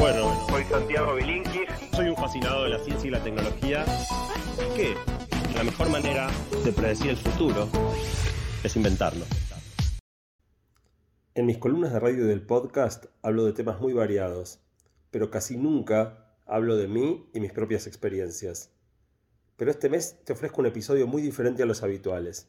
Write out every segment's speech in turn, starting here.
Bueno, Soy Santiago Bilinkis. soy un fascinado de la ciencia y la tecnología. Que la mejor manera de predecir el futuro es inventarlo. En mis columnas de radio y del podcast hablo de temas muy variados, pero casi nunca hablo de mí y mis propias experiencias. Pero este mes te ofrezco un episodio muy diferente a los habituales.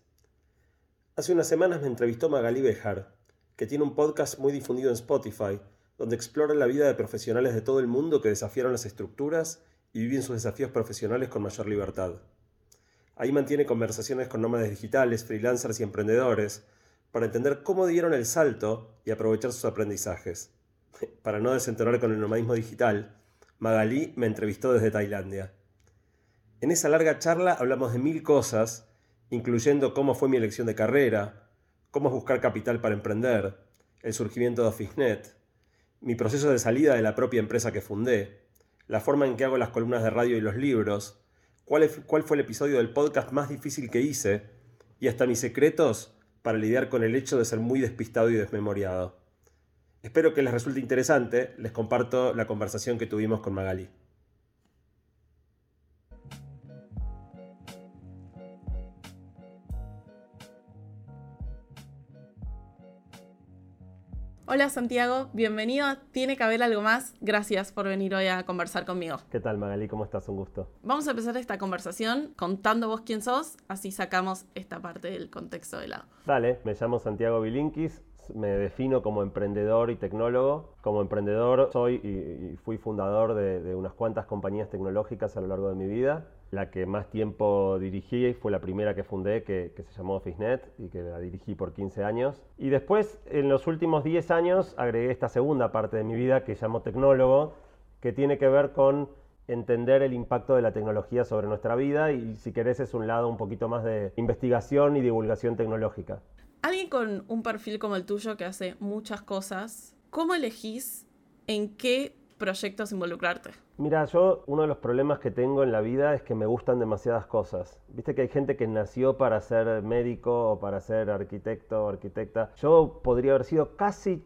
Hace unas semanas me entrevistó Magalí Bejar, que tiene un podcast muy difundido en Spotify, donde explora la vida de profesionales de todo el mundo que desafiaron las estructuras y viven sus desafíos profesionales con mayor libertad. Ahí mantiene conversaciones con nómades digitales, freelancers y emprendedores para entender cómo dieron el salto y aprovechar sus aprendizajes. Para no desentonar con el nomadismo digital, Magalí me entrevistó desde Tailandia. En esa larga charla hablamos de mil cosas, incluyendo cómo fue mi elección de carrera, cómo buscar capital para emprender, el surgimiento de OfficeNet, mi proceso de salida de la propia empresa que fundé, la forma en que hago las columnas de radio y los libros, cuál, es- cuál fue el episodio del podcast más difícil que hice y hasta mis secretos para lidiar con el hecho de ser muy despistado y desmemoriado. Espero que les resulte interesante, les comparto la conversación que tuvimos con Magali. Hola Santiago, bienvenido Tiene que haber algo más. Gracias por venir hoy a conversar conmigo. ¿Qué tal Magali? ¿Cómo estás? Un gusto. Vamos a empezar esta conversación contando vos quién sos, así sacamos esta parte del contexto de lado. Dale, me llamo Santiago Bilinkis, me defino como emprendedor y tecnólogo. Como emprendedor soy y, y fui fundador de, de unas cuantas compañías tecnológicas a lo largo de mi vida. La que más tiempo dirigí fue la primera que fundé, que, que se llamó OfficeNet y que la dirigí por 15 años. Y después, en los últimos 10 años, agregué esta segunda parte de mi vida que llamo tecnólogo, que tiene que ver con entender el impacto de la tecnología sobre nuestra vida y si querés es un lado un poquito más de investigación y divulgación tecnológica. Alguien con un perfil como el tuyo que hace muchas cosas, ¿cómo elegís en qué proyectos involucrarte? Mira, yo uno de los problemas que tengo en la vida es que me gustan demasiadas cosas. Viste que hay gente que nació para ser médico o para ser arquitecto o arquitecta. Yo podría haber sido casi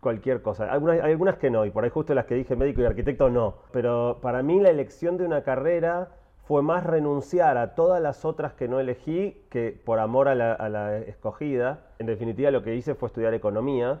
cualquier cosa. Algunas, hay algunas que no, y por ahí justo las que dije médico y arquitecto no. Pero para mí la elección de una carrera fue más renunciar a todas las otras que no elegí que por amor a la, a la escogida. En definitiva lo que hice fue estudiar economía.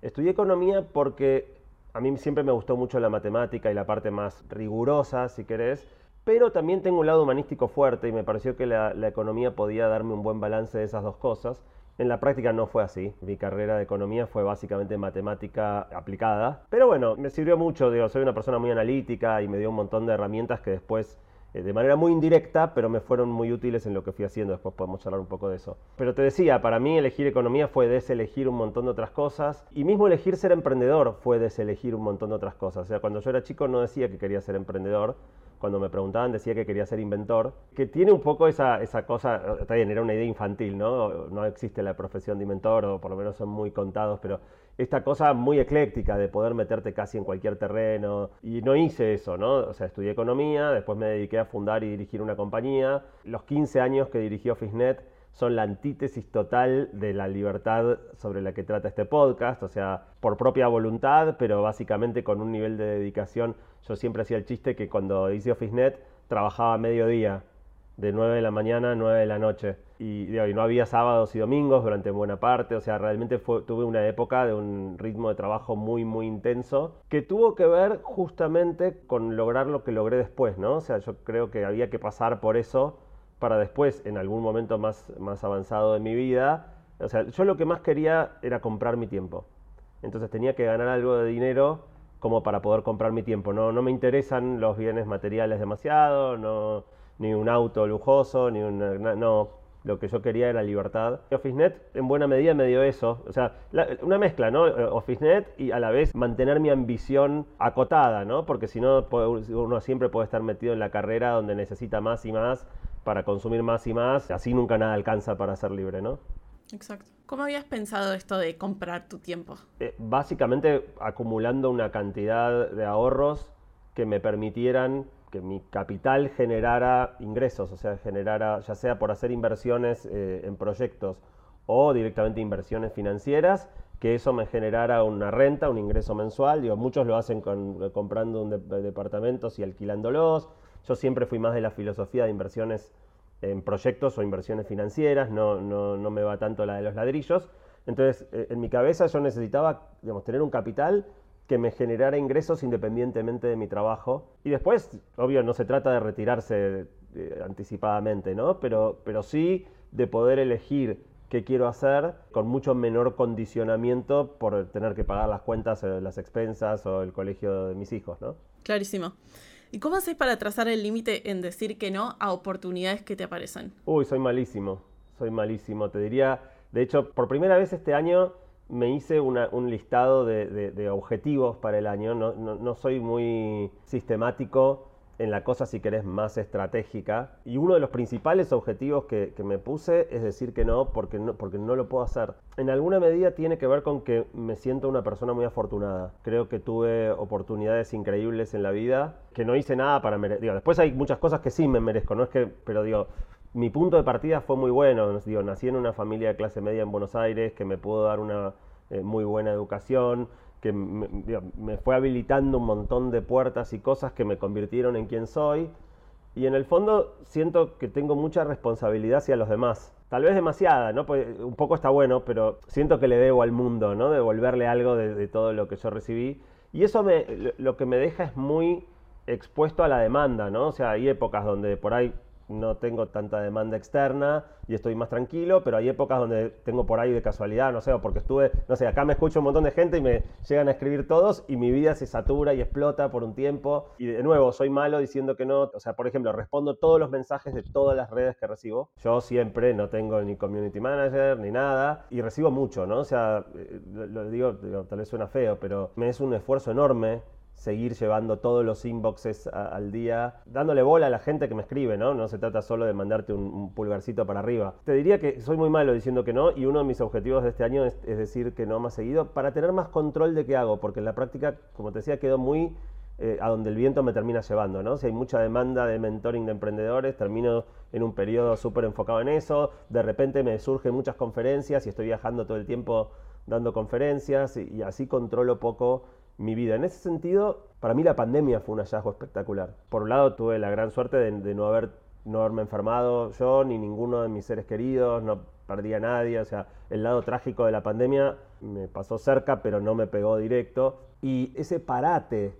Estudié economía porque a mí siempre me gustó mucho la matemática y la parte más rigurosa, si querés, pero también tengo un lado humanístico fuerte y me pareció que la, la economía podía darme un buen balance de esas dos cosas. En la práctica no fue así. Mi carrera de economía fue básicamente matemática aplicada. Pero bueno, me sirvió mucho. Digo, soy una persona muy analítica y me dio un montón de herramientas que después, eh, de manera muy indirecta, pero me fueron muy útiles en lo que fui haciendo. Después podemos charlar un poco de eso. Pero te decía, para mí elegir economía fue deselegir un montón de otras cosas. Y mismo elegir ser emprendedor fue deselegir un montón de otras cosas. O sea, cuando yo era chico no decía que quería ser emprendedor cuando me preguntaban decía que quería ser inventor, que tiene un poco esa, esa cosa, está bien, era una idea infantil, ¿no? No existe la profesión de inventor, o por lo menos son muy contados, pero esta cosa muy ecléctica de poder meterte casi en cualquier terreno, y no hice eso, ¿no? O sea, estudié economía, después me dediqué a fundar y dirigir una compañía, los 15 años que dirigí OfficeNet, son la antítesis total de la libertad sobre la que trata este podcast, o sea, por propia voluntad, pero básicamente con un nivel de dedicación. Yo siempre hacía el chiste que cuando hice OfficeNet trabajaba a mediodía, de 9 de la mañana a 9 de la noche. Y, y no había sábados y domingos durante buena parte, o sea, realmente tuve una época de un ritmo de trabajo muy, muy intenso, que tuvo que ver justamente con lograr lo que logré después, ¿no? O sea, yo creo que había que pasar por eso para después, en algún momento más, más avanzado de mi vida, o sea, yo lo que más quería era comprar mi tiempo. Entonces tenía que ganar algo de dinero como para poder comprar mi tiempo. No, no me interesan los bienes materiales demasiado, no, ni un auto lujoso, ni una, no. Lo que yo quería era libertad. OfficeNet en buena medida me dio eso. O sea, la, una mezcla, ¿no? OfficeNet y a la vez mantener mi ambición acotada, ¿no? Porque si no, uno siempre puede estar metido en la carrera donde necesita más y más para consumir más y más. Así nunca nada alcanza para ser libre, ¿no? Exacto. ¿Cómo habías pensado esto de comprar tu tiempo? Eh, básicamente acumulando una cantidad de ahorros que me permitieran que mi capital generara ingresos, o sea, generara, ya sea por hacer inversiones eh, en proyectos o directamente inversiones financieras que eso me generara una renta, un ingreso mensual. Digo, muchos lo hacen comprando un departamentos y alquilándolos. Yo siempre fui más de la filosofía de inversiones en proyectos o inversiones financieras, no, no, no me va tanto la de los ladrillos. Entonces, eh, en mi cabeza yo necesitaba digamos, tener un capital que me generara ingresos independientemente de mi trabajo. Y después, obvio, no se trata de retirarse eh, anticipadamente, ¿no? Pero, pero sí de poder elegir qué quiero hacer con mucho menor condicionamiento por tener que pagar las cuentas, eh, las expensas o el colegio de mis hijos, ¿no? Clarísimo. ¿Y cómo haces para trazar el límite en decir que no a oportunidades que te aparecen? Uy, soy malísimo, soy malísimo. Te diría, de hecho, por primera vez este año me hice un listado de, objetivos para el año. No, soy muy sistemático en la cosa, si querés, más estratégica. Y uno de los principales objetivos que, me puse es decir que no porque, no, lo puedo hacer. En alguna medida tiene que ver con que me siento una persona muy afortunada. Creo que tuve oportunidades increíbles en la vida, que no hice nada para merecer. Después hay muchas cosas que sí me merezco, no es que, pero digo, mi punto de partida fue muy bueno. Nací en una familia de clase media en Buenos Aires que me pudo dar una eh, muy buena educación, que me, fue habilitando un montón de puertas y cosas que me convirtieron en quien soy. Y en el fondo siento que tengo mucha responsabilidad hacia los demás. Tal vez demasiada, ¿no? Pues un poco está bueno, pero siento que le debo al mundo, ¿no? Devolverle algo de, de todo lo que yo recibí. Y eso me, lo que me deja es muy expuesto a la demanda, ¿no? O sea, hay épocas donde por ahí no tengo tanta demanda externa y estoy más tranquilo, pero hay épocas donde tengo por ahí de casualidad, no sé, porque estuve, no sé, acá me escucho un montón de gente y me llegan a escribir todos y mi vida se satura y explota por un tiempo. Y de nuevo, soy malo diciendo que no, o sea, por ejemplo, respondo todos los mensajes de todas las redes que recibo. Yo siempre no tengo ni community manager ni nada y recibo mucho, ¿no? O sea, eh, lo digo, tal vez suena feo, pero me es un esfuerzo enorme seguir llevando todos los inboxes al día, dándole bola a la gente que me escribe, ¿no? No se trata solo de mandarte un, pulgarcito para arriba. Te diría que soy muy malo diciendo que no y uno de mis objetivos de este año es, decir que no más seguido para tener más control de qué hago, porque en la práctica, como te decía, quedó muy eh, a donde el viento me termina llevando, ¿no? Si hay mucha demanda de mentoring de emprendedores, termino en un periodo súper enfocado en eso, de repente me surgen muchas conferencias y estoy viajando todo el tiempo dando conferencias y así controlo poco mi vida. En ese sentido, para mí la pandemia fue un hallazgo espectacular. Por un lado, tuve la gran suerte de, no, haber, no haberme enfermado yo ni ninguno de mis seres queridos, no perdí a nadie, o sea, el lado trágico de la pandemia me pasó cerca, pero no me pegó directo. Y ese parate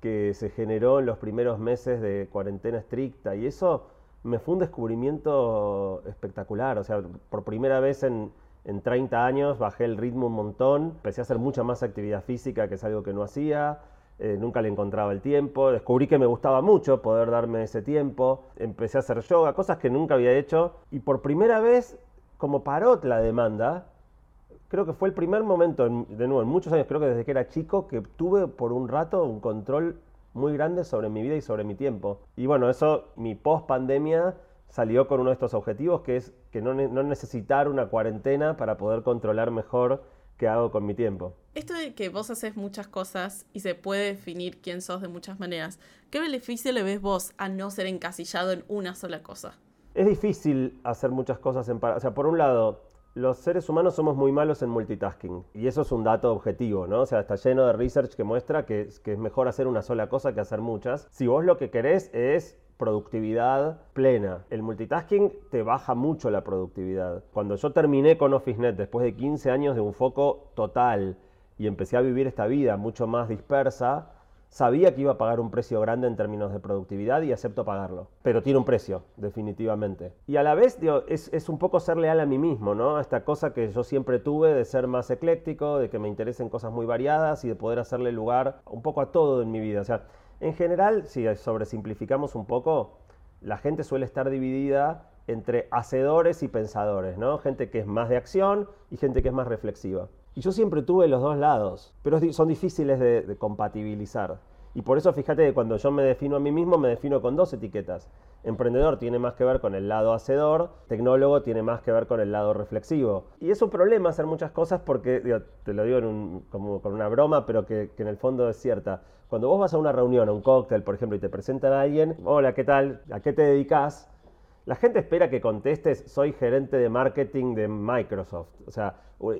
que se generó en los primeros meses de cuarentena estricta y eso me fue un descubrimiento espectacular, o sea, por primera vez en, en 30 años bajé el ritmo un montón, empecé a hacer mucha más actividad física, que es algo que no hacía, eh, nunca le encontraba el tiempo, descubrí que me gustaba mucho poder darme ese tiempo, empecé a hacer yoga, cosas que nunca había hecho, y por primera vez, como paró la demanda, creo que fue el primer momento, de nuevo, en muchos años, creo que desde que era chico, que tuve por un rato un control muy grande sobre mi vida y sobre mi tiempo. Y bueno, eso, mi post pandemia salió con uno de estos objetivos, que es que no, necesitar una cuarentena para poder controlar mejor qué hago con mi tiempo. Esto de que vos haces muchas cosas y se puede definir quién sos de muchas maneras, ¿qué beneficio le ves vos a no ser encasillado en una sola cosa? Es difícil hacer muchas cosas en paralelo. O sea, por un lado, los seres humanos somos muy malos en multitasking. Y eso es un dato objetivo, ¿no? O sea, está lleno de research que muestra que, que es mejor hacer una sola cosa que hacer muchas. Si vos lo que querés es productividad plena. El multitasking te baja mucho la productividad. Cuando yo terminé con OfficeNet después de 15 años de un foco total y empecé a vivir esta vida mucho más dispersa, sabía que iba a pagar un precio grande en términos de productividad y acepto pagarlo. Pero tiene un precio, definitivamente. Y a la vez, es, un poco ser leal a mí mismo, ¿no? Esta cosa que yo siempre tuve de ser más ecléctico, de que me interesen cosas muy variadas y de poder hacerle lugar un poco a todo en mi vida. O sea, en general, si sobresimplificamos un poco, la gente suele estar dividida entre hacedores y pensadores, ¿no? Gente que es más de acción y gente que es más reflexiva. Y yo siempre tuve los dos lados, pero son difíciles de compatibilizar. Y por eso fíjate que cuando yo me defino a mí mismo, me defino con dos etiquetas. Emprendedor tiene más que ver con el lado hacedor, tecnólogo tiene más que ver con el lado reflexivo. Y es un problema hacer muchas cosas porque, te lo digo como con una broma, pero que, que, en el fondo es cierta. Cuando vos vas a una reunión, a un cóctel, por ejemplo, y te presentan a alguien, hola, ¿qué tal? ¿A qué te dedicas? La gente espera que contestes, soy gerente de marketing de Microsoft. O sea,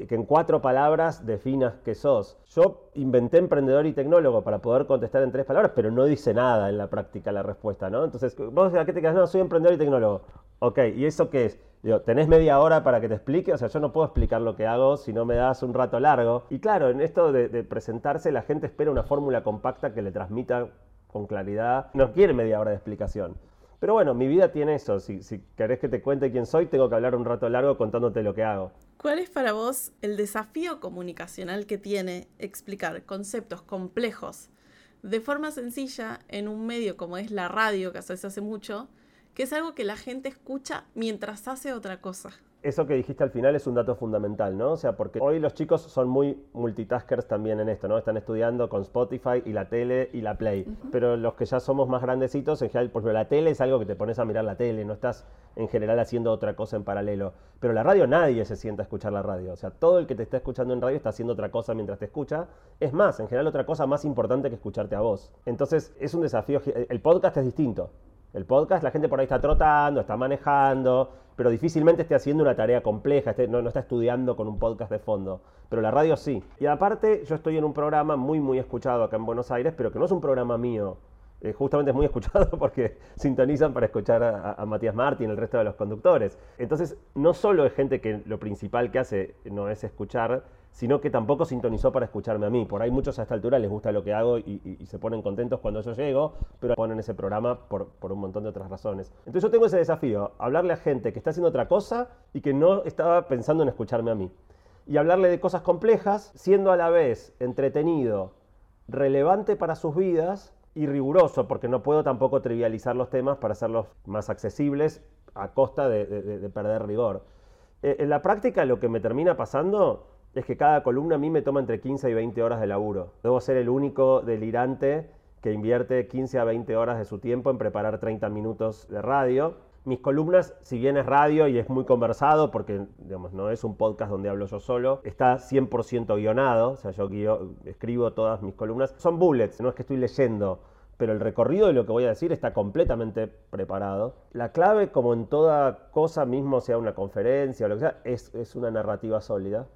que en cuatro palabras definas que sos. Yo inventé emprendedor y tecnólogo para poder contestar en tres palabras, pero no dice nada en la práctica la respuesta, ¿no? Entonces, vos a qué te quedas? No, soy emprendedor y tecnólogo. Ok, ¿y eso qué es? Digo, ¿tenés media hora para que te explique? O sea, yo no puedo explicar lo que hago si no me das un rato largo. Y claro, en esto de presentarse, la gente espera una fórmula compacta que le transmita con claridad. No quiere media hora de explicación. Pero bueno, mi vida tiene eso. Si, querés que te cuente quién soy, tengo que hablar un rato largo contándote lo que hago. ¿Cuál es para vos el desafío comunicacional que tiene explicar conceptos complejos de forma sencilla en un medio como es la radio, que haces hace mucho, que es algo que la gente escucha mientras hace otra cosa? Eso que dijiste al final es un dato fundamental, ¿no? O sea, porque hoy los chicos son muy multitaskers también en esto, ¿no? Están estudiando con Spotify y la tele y la Play. Pero los que ya somos más grandecitos, en general, por ejemplo, la tele es algo que te pones a mirar la tele, no estás en general haciendo otra cosa en paralelo. Pero la radio nadie se sienta a escuchar la radio. O sea, todo el que te está escuchando en radio está haciendo otra cosa mientras te escucha. Es más, en general otra cosa más importante que escucharte a vos. Entonces, es un desafío. El podcast es distinto. El podcast, la gente por ahí está trotando, está manejando, pero difícilmente esté haciendo una tarea compleja, no, está estudiando con un podcast de fondo. Pero la radio sí. Y aparte, yo estoy en un programa muy, muy escuchado acá en Buenos Aires, pero que no es un programa mío. Eh, justamente es muy escuchado porque sintonizan para escuchar a, a, Matías Martín el resto de los conductores. Entonces, no solo es gente que lo principal que hace no es escuchar, sino que tampoco sintonizó para escucharme a mí. Por ahí muchos a esta altura les gusta lo que hago y, se ponen contentos cuando yo llego, pero ponen ese programa por, un montón de otras razones. Entonces yo tengo ese desafío, hablarle a gente que está haciendo otra cosa y que no estaba pensando en escucharme a mí. Y hablarle de cosas complejas, siendo a la vez entretenido, relevante para sus vidas y riguroso, porque no puedo tampoco trivializar los temas para hacerlos más accesibles a costa de, perder rigor. Eh, en la práctica lo que me termina pasando es que cada columna a mí me toma entre 15 y 20 horas de laburo. Debo ser el único delirante que invierte 15 a 20 horas de su tiempo en preparar 30 minutos de radio. Mis columnas, si bien es radio y es muy conversado, porque no es un podcast donde hablo yo solo, está 100% guionado, o sea, yo escribo todas mis columnas. Son bullets, no es que estoy leyendo, pero el recorrido de lo que voy a decir está completamente preparado. La clave, como en toda cosa, mismo sea una conferencia o lo que sea, es una narrativa sólida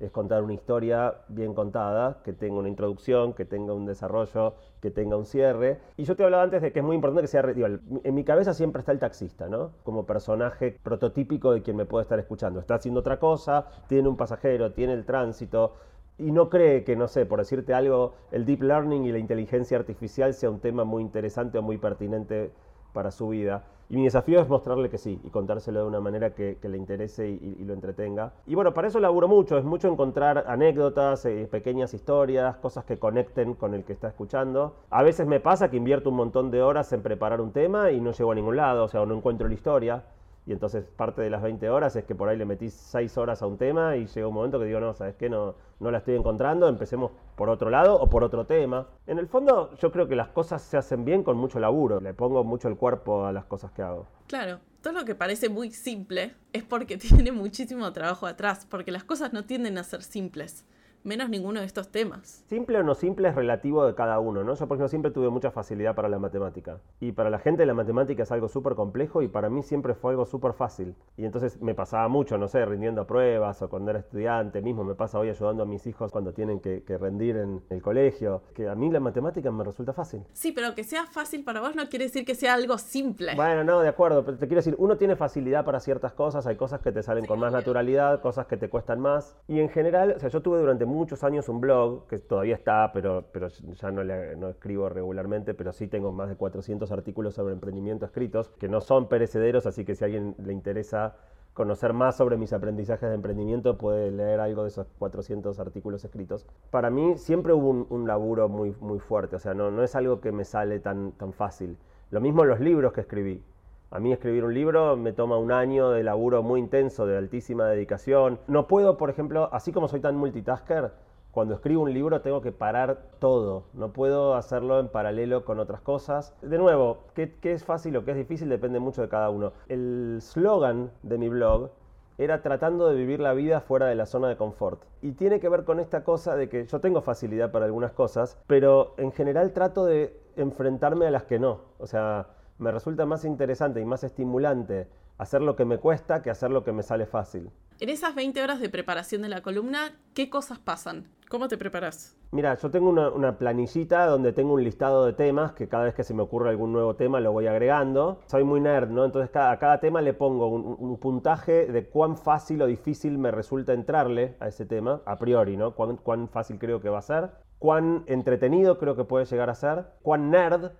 es contar una historia bien contada, que tenga una introducción, que tenga un desarrollo, que tenga un cierre. Y yo te hablaba antes de que es muy importante que sea... en mi cabeza siempre está el taxista, ¿no? Como personaje prototípico de quien me puede estar escuchando. Está haciendo otra cosa, tiene un pasajero, tiene el tránsito, y no cree que, no sé, por decirte algo, el deep learning y la inteligencia artificial sea un tema muy interesante o muy pertinente para su vida. Y mi desafío es mostrarle que sí y contárselo de una manera que, le interese y, lo entretenga. Y bueno, para eso laburo mucho, es mucho encontrar anécdotas, eh, pequeñas historias, cosas que conecten con el que está escuchando. A veces me pasa que invierto un montón de horas en preparar un tema y no llego a ningún lado, o sea, no encuentro la historia. Y entonces parte de las 20 horas es que por ahí le metí 6 horas a un tema y llega un momento que digo, no, ¿sabes qué? No, no la estoy encontrando, empecemos por otro lado o por otro tema. En el fondo yo creo que las cosas se hacen bien con mucho laburo, le pongo mucho el cuerpo a las cosas que hago. Claro, todo lo que parece muy simple es porque tiene muchísimo trabajo atrás, porque las cosas no tienden a ser simples menos ninguno de estos temas. Simple o no simple es relativo de cada uno, ¿no? Yo, por ejemplo, siempre tuve mucha facilidad para la matemática. Y para la gente la matemática es algo súper complejo y para mí siempre fue algo súper fácil. Y entonces me pasaba mucho, no sé, rindiendo pruebas o cuando era estudiante, mismo me pasa hoy ayudando a mis hijos cuando tienen que, rendir en el colegio, que a mí la matemática me resulta fácil. Sí, pero que sea fácil para vos no quiere decir que sea algo simple. Bueno, no, de acuerdo, pero te quiero decir, uno tiene facilidad para ciertas cosas, hay cosas que te salen con más naturalidad, cosas que te cuestan más. Y en general, o sea, yo tuve durante muchos años un blog, que todavía está, pero, pero ya no, le, no escribo regularmente, pero sí tengo más de 400 artículos sobre emprendimiento escritos, que no son perecederos, así que si a alguien le interesa conocer más sobre mis aprendizajes de emprendimiento, puede leer algo de esos 400 artículos escritos. Para mí siempre hubo un, laburo muy, muy fuerte, o sea, no, no es algo que me sale tan, tan fácil. Lo mismo los libros que escribí. A mí escribir un libro me toma un año de laburo muy intenso, de altísima dedicación. No puedo, por ejemplo, así como soy tan multitasker, cuando escribo un libro tengo que parar todo, no puedo hacerlo en paralelo con otras cosas. De nuevo, ¿qué, es fácil o qué es difícil? Depende mucho de cada uno. El slogan de mi blog era tratando de vivir la vida fuera de la zona de confort. Y tiene que ver con esta cosa de que yo tengo facilidad para algunas cosas, pero en general trato de enfrentarme a las que no. O sea, me resulta más interesante y más estimulante hacer lo que me cuesta que hacer lo que me sale fácil. En esas 20 horas de preparación de la columna, ¿qué cosas pasan? ¿Cómo te preparas? Mira, yo tengo una, planillita donde tengo un listado de temas que cada vez que se me ocurre algún nuevo tema lo voy agregando. Soy muy nerd, ¿no? Entonces a cada tema le pongo un, puntaje de cuán fácil o difícil me resulta entrarle a ese tema, a priori, ¿no? Cuán, cuán fácil creo que va a ser, cuán entretenido creo que puede llegar a ser, cuán nerd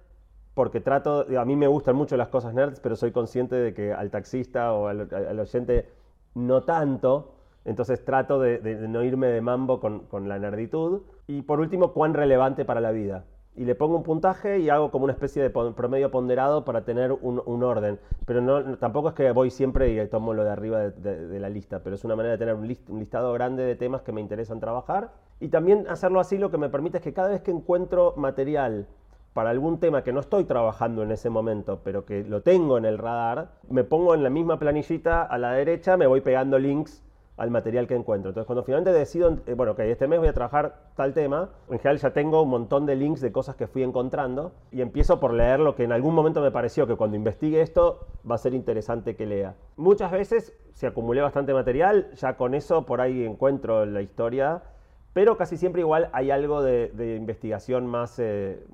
porque trato, a mí me gustan mucho las cosas nerds, pero soy consciente de que al taxista o al, oyente no tanto, entonces trato de, no irme de mambo con, la nerditud. Y por último, cuán relevante para la vida. Y le pongo un puntaje y hago como una especie de promedio ponderado para tener un, orden. Pero no, tampoco es que voy siempre y tomo lo de arriba de, la lista, pero es una manera de tener un, un listado grande de temas que me interesan trabajar. Y también hacerlo así lo que me permite es que cada vez que encuentro material para algún tema que no estoy trabajando en ese momento, pero que lo tengo en el radar, me pongo en la misma planillita a la derecha, me voy pegando links al material que encuentro. Entonces, cuando finalmente decido, eh, bueno, que este mes voy a trabajar tal tema, en general ya tengo un montón de links de cosas que fui encontrando y empiezo por leer lo que en algún momento me pareció que cuando investigue esto va a ser interesante que lea. Muchas veces, si acumulé bastante material, ya con eso por ahí encuentro la historia, pero casi siempre igual hay algo de, investigación más, eh,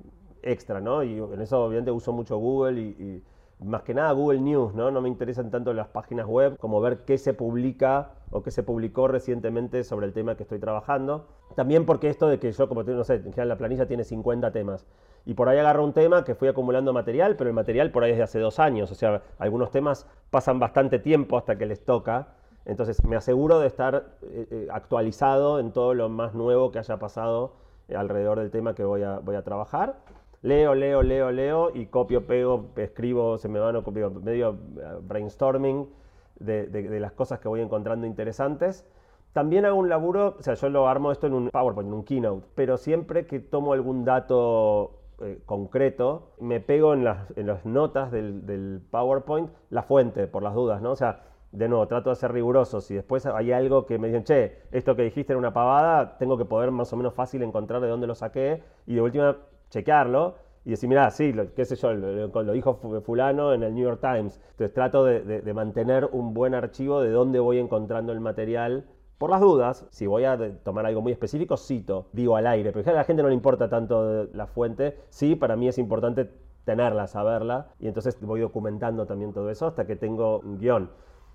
extra, ¿no? Y en eso obviamente uso mucho Google y, más que nada Google News, ¿no? No me interesan tanto las páginas web como ver qué se publica o qué se publicó recientemente sobre el tema que estoy trabajando. También porque esto de que yo, como no sé, en general la planilla tiene 50 temas. Y por ahí agarro un tema que fui acumulando material, pero el material por ahí es de hace dos años. O sea, algunos temas pasan bastante tiempo hasta que les toca. Entonces me aseguro de estar eh, eh, actualizado en todo lo más nuevo que haya pasado alrededor del tema que voy a, voy a trabajar leo, leo, leo, leo y copio, pego, escribo, se me van copio, medio eh, brainstorming de, las cosas que voy encontrando interesantes. También hago un laburo, o sea, yo lo armo esto en un PowerPoint, en un Keynote, pero siempre que tomo algún dato eh, concreto, me pego en las, en las notas del, del, PowerPoint la fuente, por las dudas, ¿no? O sea, de nuevo, trato de ser riguroso. Si después hay algo que me dicen, che, esto que dijiste era una pavada, tengo que poder más o menos fácil encontrar de dónde lo saqué y de última chequearlo y decir, mira, sí, lo, qué sé yo, lo, dijo fulano en el New York Times. Entonces trato de, mantener un buen archivo de dónde voy encontrando el material. Por las dudas, si voy a tomar algo muy específico, cito, digo al aire, pero a la gente no le importa tanto la fuente. Sí, para mí es importante tenerla, saberla, y entonces voy documentando también todo eso hasta que tengo un guion.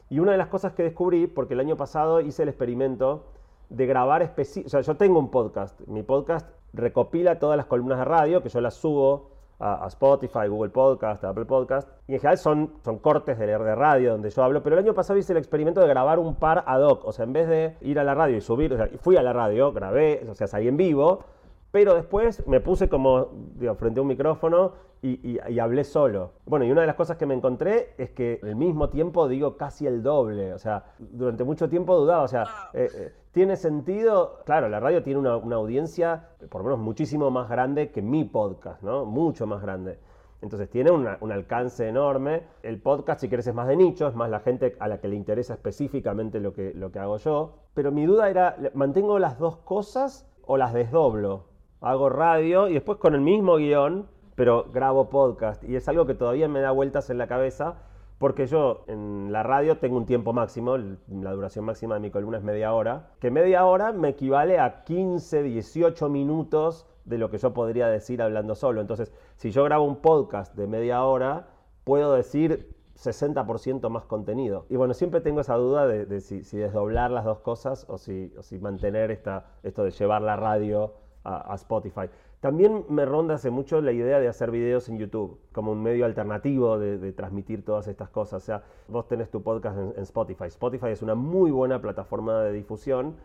Y una de las cosas que descubrí, porque el año pasado hice el experimento de grabar específico, o sea, yo tengo un podcast, mi podcast recopila todas las columnas de radio, que yo las subo a, Spotify, Google Podcast, Apple Podcast, y en general son, son cortes de, de radio donde yo hablo, pero el año pasado hice el experimento de grabar un par ad hoc, o sea, en vez de ir a la radio y subir, fui a la radio, grabé, o sea, salí en vivo, pero después me puse como digo, frente a un micrófono y, hablé solo. Bueno, y una de las cosas que me encontré es que al mismo tiempo digo casi el doble. O sea, durante mucho tiempo dudaba. O sea, eh, eh, ¿tiene sentido? Claro, la radio tiene una, audiencia, por lo menos muchísimo más grande que mi podcast, ¿no? Mucho más grande. Entonces tiene un alcance enorme. El podcast, si quieres, es más de nicho, es más la gente a la que le interesa específicamente lo que, lo que hago yo. Pero mi duda era, ¿mantengo las dos cosas o las desdoblo? Hago radio y después con el mismo guion, pero grabo podcast. Y es algo que todavía me da vueltas en la cabeza porque yo en la radio tengo un tiempo máximo, la duración máxima de mi columna es media hora, que media hora me equivale a 15, 18 minutos de lo que yo podría decir hablando solo. Entonces, si yo grabo un podcast de media hora, puedo decir 60% más contenido. Y bueno, siempre tengo esa duda de, si, desdoblar las dos cosas o si, o si mantener esta, esto de llevar la radio a, Spotify. También me ronda hace mucho la idea de hacer videos en YouTube como un medio alternativo de, transmitir todas estas cosas. O sea, vos tenés tu podcast en, Spotify. Spotify es una muy buena plataforma de difusión,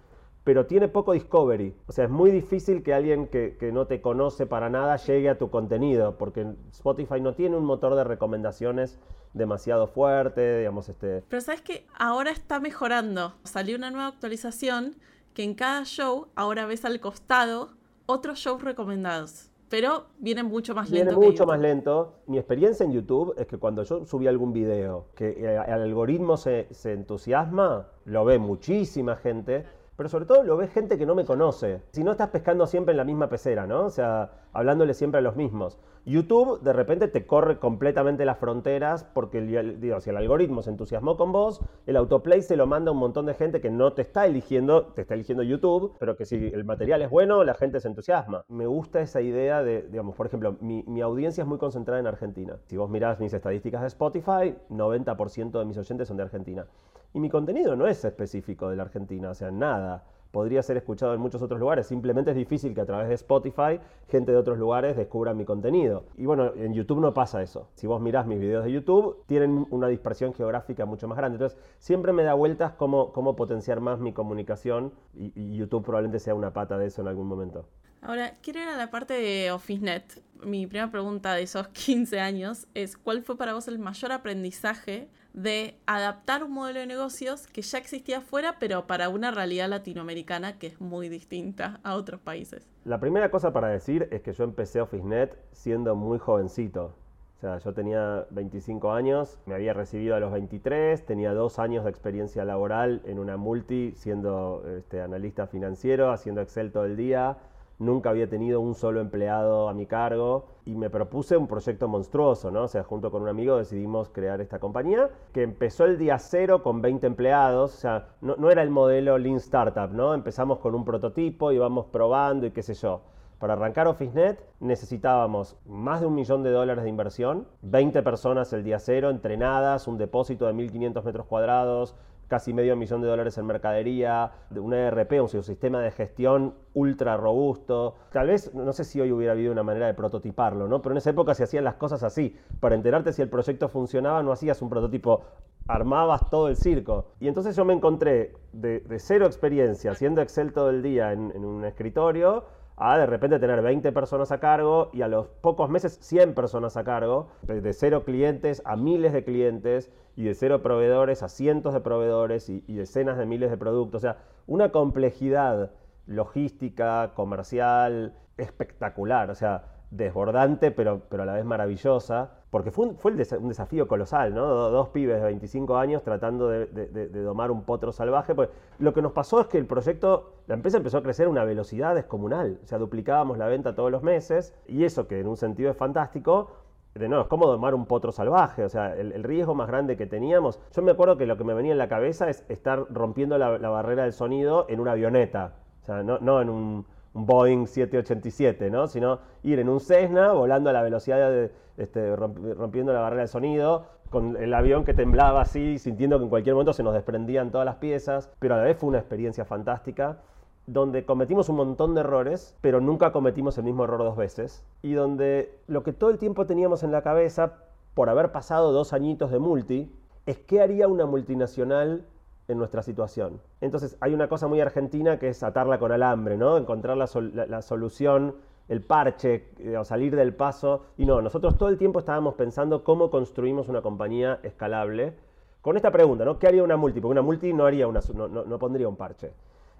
pero tiene poco discovery. O sea, es muy difícil que alguien que, que, no te conoce para nada llegue a tu contenido, porque Spotify no tiene un motor de recomendaciones demasiado fuerte, digamos, este... Pero sabes que ahora está mejorando. Salió una nueva actualización que en cada show ahora ves al costado otros shows recomendados. Pero vienen mucho más lento. Viene mucho más lento. Mi experiencia en YouTube es que cuando yo subí algún video que el algoritmo se, se entusiasma, lo ve muchísima gente, pero sobre todo lo ve gente que no me conoce. Si no estás pescando siempre en la misma pecera, ¿no? O sea, hablándole siempre a los mismos. YouTube de repente te corre completamente las fronteras porque digo, si el algoritmo se entusiasmó con vos, el autoplay se lo manda a un montón de gente que no te está eligiendo, te está eligiendo YouTube, pero que si el material es bueno, la gente se entusiasma. Me gusta esa idea de, digamos, por ejemplo, mi, mi audiencia es muy concentrada en Argentina. Si vos mirás mis estadísticas de Spotify, 90% de mis oyentes son de Argentina. Y mi contenido no es específico de la Argentina, o sea, nada podría ser escuchado en muchos otros lugares. Simplemente es difícil que a través de Spotify gente de otros lugares descubra mi contenido. Y bueno, en YouTube no pasa eso. Si vos mirás mis videos de YouTube, tienen una dispersión geográfica mucho más grande. Entonces, siempre me da vueltas cómo, cómo potenciar más mi comunicación y, y YouTube probablemente sea una pata de eso en algún momento. Ahora, quiero ir a la parte de OfficeNet. Mi primera pregunta de esos 15 años es, ¿cuál fue para vos el mayor aprendizaje de adaptar un modelo de negocios que ya existía afuera, pero para una realidad latinoamericana que es muy distinta a otros países? La primera cosa para decir es que yo empecé OfficeNet siendo muy jovencito. O sea, yo tenía 25 años, me había recibido a los 23, tenía dos años de experiencia laboral en una multi, siendo este, analista financiero, haciendo Excel todo el día nunca había tenido un solo empleado a mi cargo y me propuse un proyecto monstruoso, ¿no? O sea, junto con un amigo decidimos crear esta compañía que empezó el día cero con 20 empleados, o sea, no, era el modelo Lean Startup, ¿no? Empezamos con un prototipo, íbamos probando y qué sé yo. Para arrancar OfficeNet necesitábamos más de un millón de dólares de inversión, 20 personas el día cero, entrenadas, un depósito de 1.500 metros cuadrados, casi medio millón de dólares en mercadería, de un ERP, un sistema de gestión ultra robusto. Tal vez, no sé si hoy hubiera habido una manera de prototiparlo, ¿no? Pero en esa época se hacían las cosas así. Para enterarte si el proyecto funcionaba, no hacías un prototipo, armabas todo el circo. Y entonces yo me encontré de, cero experiencia, haciendo Excel todo el día en, en un escritorio, a de repente tener 20 personas a cargo y a los pocos meses 100 personas a cargo, de cero clientes a miles de clientes y de cero proveedores a cientos de proveedores y, decenas de miles de productos. O sea, una complejidad logística, comercial, espectacular. O sea, desbordante, pero, pero a la vez maravillosa, porque fue un, fue un desafío colosal, ¿no? Dos pibes de 25 años tratando de, domar un potro salvaje. Pues lo que nos pasó es que el proyecto, la empresa empezó a crecer a una velocidad descomunal, o sea, duplicábamos la venta todos los meses, y eso que en un sentido es fantástico, de nuevo, es como domar un potro salvaje, o sea, el, riesgo más grande que teníamos, yo me acuerdo que lo que me venía en la cabeza es estar rompiendo la, barrera del sonido en una avioneta, o sea, no en un un Boeing 787, ¿no? sino ir en un Cessna volando a la velocidad, de, este, rompiendo la barrera de sonido, con el avión que temblaba así, sintiendo que en cualquier momento se nos desprendían todas las piezas, pero a la vez fue una experiencia fantástica donde cometimos un montón de errores, pero nunca cometimos el mismo error dos veces, y donde lo que todo el tiempo teníamos en la cabeza, por haber pasado dos añitos de multi, es qué haría una multinacional en nuestra situación. Entonces hay una cosa muy argentina que es atarla con alambre, ¿no? Encontrar la, solución, el parche, eh, o salir del paso. Y no, nosotros todo el tiempo estábamos pensando cómo construimos una compañía escalable. Con esta pregunta, ¿no? ¿Qué haría una multi? Porque una multi no, haría una, no, pondría un parche.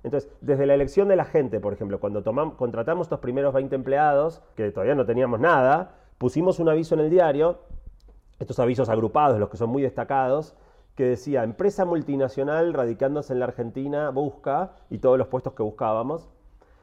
Entonces, desde la elección de la gente, por ejemplo, cuando tomamos, contratamos estos primeros 20 empleados, que todavía no teníamos nada, pusimos un aviso en el diario, estos avisos agrupados, los que son muy destacados, que decía, empresa multinacional radicándose en la Argentina busca, y todos los puestos que buscábamos.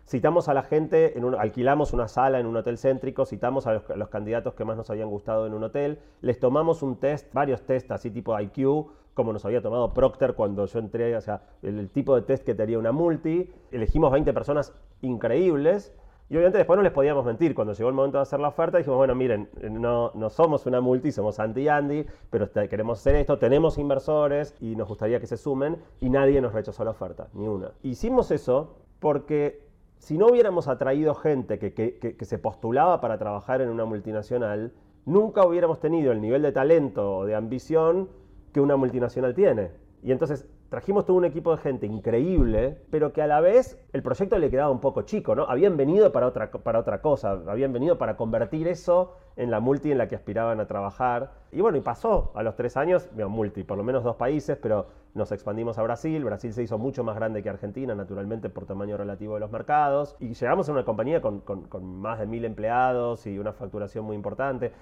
Citamos a la gente, en un, alquilamos una sala en un hotel céntrico, citamos a los, candidatos que más nos habían gustado en un hotel, les tomamos un test, varios test así tipo IQ, como nos había tomado Procter cuando yo entré, o sea, el, tipo de test que te haría una multi. Elegimos 20 personas increíbles y obviamente después no les podíamos mentir. Cuando llegó el momento de hacer la oferta, dijimos, bueno, miren, no, no somos una multi, somos anti-Andy, pero queremos hacer esto, tenemos inversores y nos gustaría que se sumen y nadie nos rechazó la oferta, ni una. Hicimos eso porque si no hubiéramos atraído gente que, que se postulaba para trabajar en una multinacional, nunca hubiéramos tenido el nivel de talento o de ambición que una multinacional tiene. Y entonces trajimos todo un equipo de gente increíble, pero que a la vez el proyecto le quedaba un poco chico, ¿no? Habían venido para otra, para otra cosa, habían venido para convertir eso en la multi en la que aspiraban a trabajar. Y bueno, y pasó a los tres años, multi, por lo menos dos países, pero nos expandimos a Brasil, Brasil se hizo mucho más grande que Argentina, naturalmente por tamaño relativo de los mercados, y llegamos a una compañía con, con más de mil empleados y una facturación muy importante.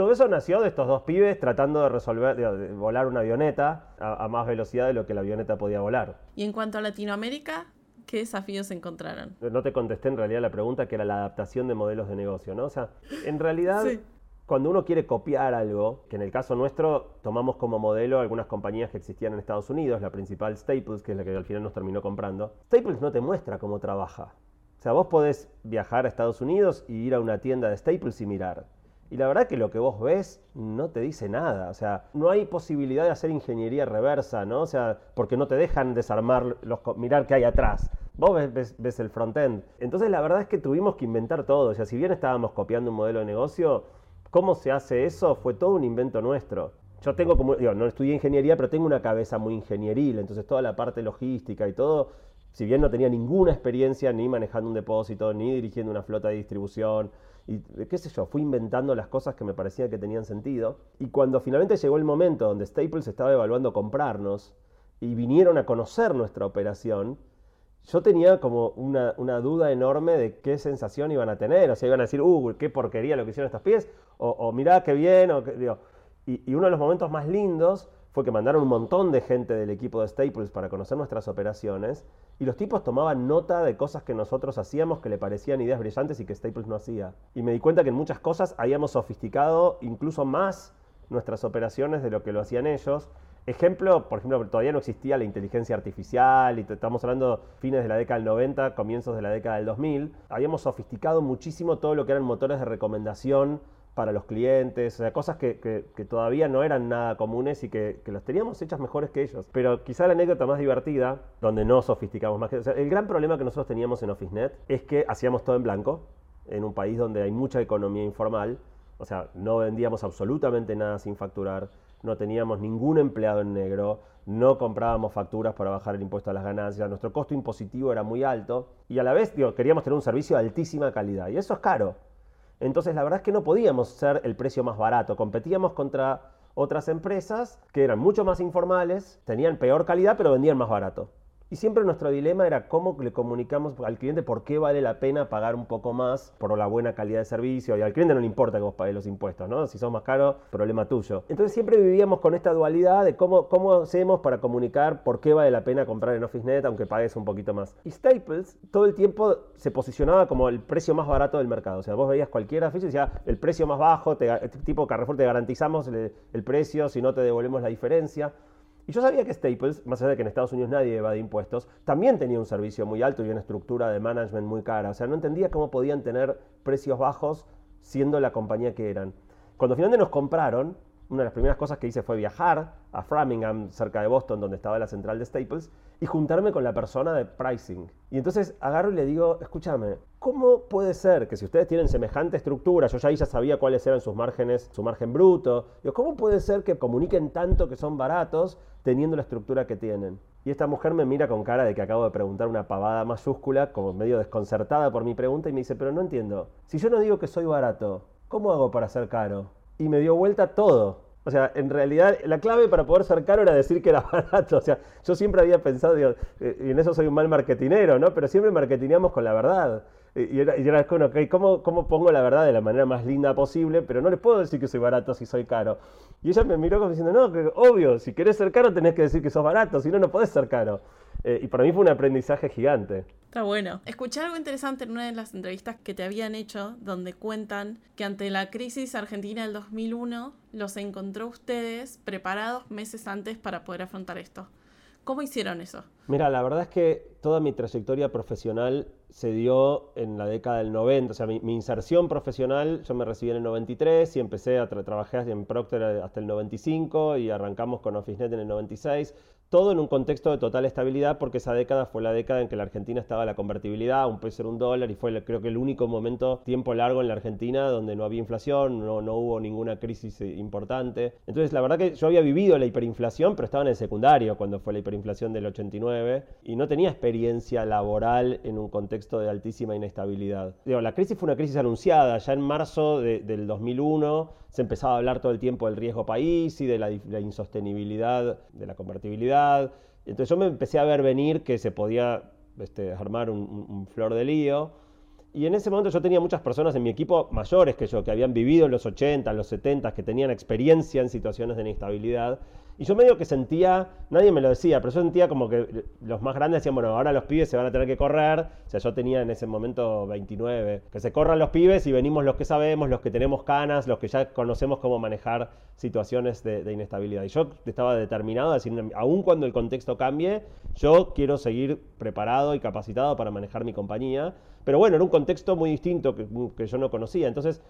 Todo eso nació de estos dos pibes tratando de resolver, de, volar una avioneta a, más velocidad de lo que la avioneta podía volar. Y en cuanto a Latinoamérica, ¿Qué desafíos encontraron? No te contesté en realidad la pregunta que era la adaptación de modelos de negocio, ¿no? O sea, en realidad, cuando uno quiere copiar algo, que en el caso nuestro tomamos como modelo algunas compañías que existían en Estados Unidos, la principal Staples, que es la que al final nos terminó comprando, Staples no te muestra cómo trabaja. O sea, vos podés viajar a Estados Unidos y ir a una tienda de Staples y mirar. Y la verdad que lo que vos ves no te dice nada. O sea, no hay posibilidad de hacer ingeniería reversa, ¿no? O sea, porque no te dejan desarmar, los, mirar qué hay atrás. Vos ves, ves, el front-end. Entonces la verdad es que tuvimos que inventar todo. O sea, si bien estábamos copiando un modelo de negocio, ¿Cómo se hace eso? Fue todo un invento nuestro. Yo tengo como, digo, no estudié ingeniería, pero tengo una cabeza muy ingenieril, entonces toda la parte logística y todo, si bien no tenía ninguna experiencia ni manejando un depósito, ni dirigiendo una flota de distribución, y qué sé yo, fui inventando las cosas que me parecía que tenían sentido. Y cuando finalmente llegó el momento donde Staples estaba evaluando comprarnos y vinieron a conocer nuestra operación, yo tenía como una, duda enorme de qué sensación iban a tener. O sea, iban a decir, uh, qué porquería lo que hicieron estos pies, o, o mirá qué bien, o y, uno de los momentos más lindos fue que mandaron un montón de gente del equipo de Staples para conocer nuestras operaciones, y los tipos tomaban nota de cosas que nosotros hacíamos que le parecían ideas brillantes y que Staples no hacía. Y me di cuenta que en muchas cosas habíamos sofisticado incluso más nuestras operaciones de lo que lo hacían ellos, Ejemplo, por ejemplo, todavía no existía la inteligencia artificial y estamos hablando fines de la década del 90, comienzos de la década del 2000. Habíamos sofisticado muchísimo todo lo que eran motores de recomendación para los clientes, cosas que, todavía no eran nada comunes y que, las teníamos hechas mejores que ellos. Pero quizá la anécdota más divertida, donde no sofisticamos más que... O el gran problema que nosotros teníamos en OfficeNet es que hacíamos todo en blanco, en un país donde hay mucha economía informal, o sea, no vendíamos absolutamente nada sin facturar no teníamos ningún empleado en negro, no comprábamos facturas para bajar el impuesto a las ganancias, nuestro costo impositivo era muy alto y a la vez queríamos tener un servicio de altísima calidad y eso es caro. Entonces la verdad es que no podíamos ser el precio más barato, competíamos contra otras empresas que eran mucho más informales, tenían peor calidad pero vendían más barato. Y siempre nuestro dilema era cómo le comunicamos al cliente por qué vale la pena pagar un poco más por la buena calidad de servicio. Y al cliente no le importa que vos pagues los impuestos, ¿no? Si sos más caro, problema tuyo. Entonces siempre vivíamos con esta dualidad de cómo, cómo hacemos para comunicar por qué vale la pena comprar en OfficeNet aunque pagues un poquito más. Y Staples todo el tiempo se posicionaba como el precio más barato del mercado. O sea, vos veías cualquier afiche y decía el precio más bajo, tipo Carrefour te garantizamos el precio, si no te devolvemos la diferencia. Y yo sabía que Staples, más allá de que en Estados Unidos nadie evade impuestos, también tenía un servicio muy alto y una estructura de management muy cara. O sea, no entendía cómo podían tener precios bajos siendo la compañía que eran. Cuando finalmente nos compraron, una de las primeras cosas que hice fue viajar a Framingham, cerca de Boston, donde estaba la central de Staples, y juntarme con la persona de pricing. Y entonces agarro y le digo, escúchame, ¿cómo puede ser que si ustedes tienen semejante estructura, yo ya ahí ya sabía cuáles eran sus márgenes, su margen bruto, digo, ¿cómo puede ser que comuniquen tanto que son baratos teniendo la estructura que tienen? Y esta mujer me mira con cara de que acabo de preguntar una pavada mayúscula, como medio desconcertada por mi pregunta, y me dice, pero no entiendo, si yo no digo que soy barato, ¿cómo hago para ser caro? Y me dio vuelta todo. O sea, en realidad la clave para poder ser caro era decir que era barato. O sea, yo siempre había pensado, eh, y en eso soy un mal marketinero, ¿no? Pero siempre marketineamos con la verdad. Y era, y era bueno, okay, ¿cómo, ¿cómo pongo la verdad de la manera más linda posible? Pero no les puedo decir que soy barato si soy caro. Y ella me miró como diciendo, no, que obvio, si querés ser caro tenés que decir que sos barato, si no, no podés ser caro. Eh, y para mí fue un aprendizaje gigante. Está bueno. Escuché algo interesante en una de las entrevistas que te habían hecho, donde cuentan que ante la crisis argentina del 2001, los encontró ustedes preparados meses antes para poder afrontar esto. ¿Cómo hicieron eso? Mira, la verdad es que toda mi trayectoria profesional se dio en la década del 90, o sea, mi, inserción profesional, yo me recibí en el 93 y empecé a trabajar en Procter hasta el 95 y arrancamos con OfficeNet en el 96 todo en un contexto de total estabilidad porque esa década fue la década en que la Argentina estaba la convertibilidad, un peso era un dólar y fue creo que el único momento, tiempo largo en la Argentina donde no había inflación, no, no hubo ninguna crisis eh, importante. Entonces la verdad que yo había vivido la hiperinflación pero estaba en el secundario cuando fue la hiperinflación del 89 y no tenía experiencia laboral en un contexto de altísima inestabilidad. Digo, la crisis fue una crisis anunciada, ya en marzo del 2001 se empezaba a hablar todo el tiempo del riesgo país y de la, insostenibilidad de la convertibilidad. Entonces yo me empecé a ver venir que se podía este, armar un, flor de lío. Y en ese momento yo tenía muchas personas en mi equipo mayores que yo, que habían vivido en los 80, en los 70, que tenían experiencia en situaciones de inestabilidad. Y yo medio que sentía, nadie me lo decía, pero yo sentía como que los más grandes decían, bueno, ahora los pibes se van a tener que correr. O sea, yo tenía en ese momento 29. Que se corran los pibes y venimos los que sabemos, los que tenemos canas, los que ya conocemos cómo manejar situaciones de, inestabilidad. Y yo estaba determinado a decir, aun cuando el contexto cambie, yo quiero seguir preparado y capacitado para manejar mi compañía. Pero bueno, era un contexto muy distinto que, que yo no conocía. Entonces,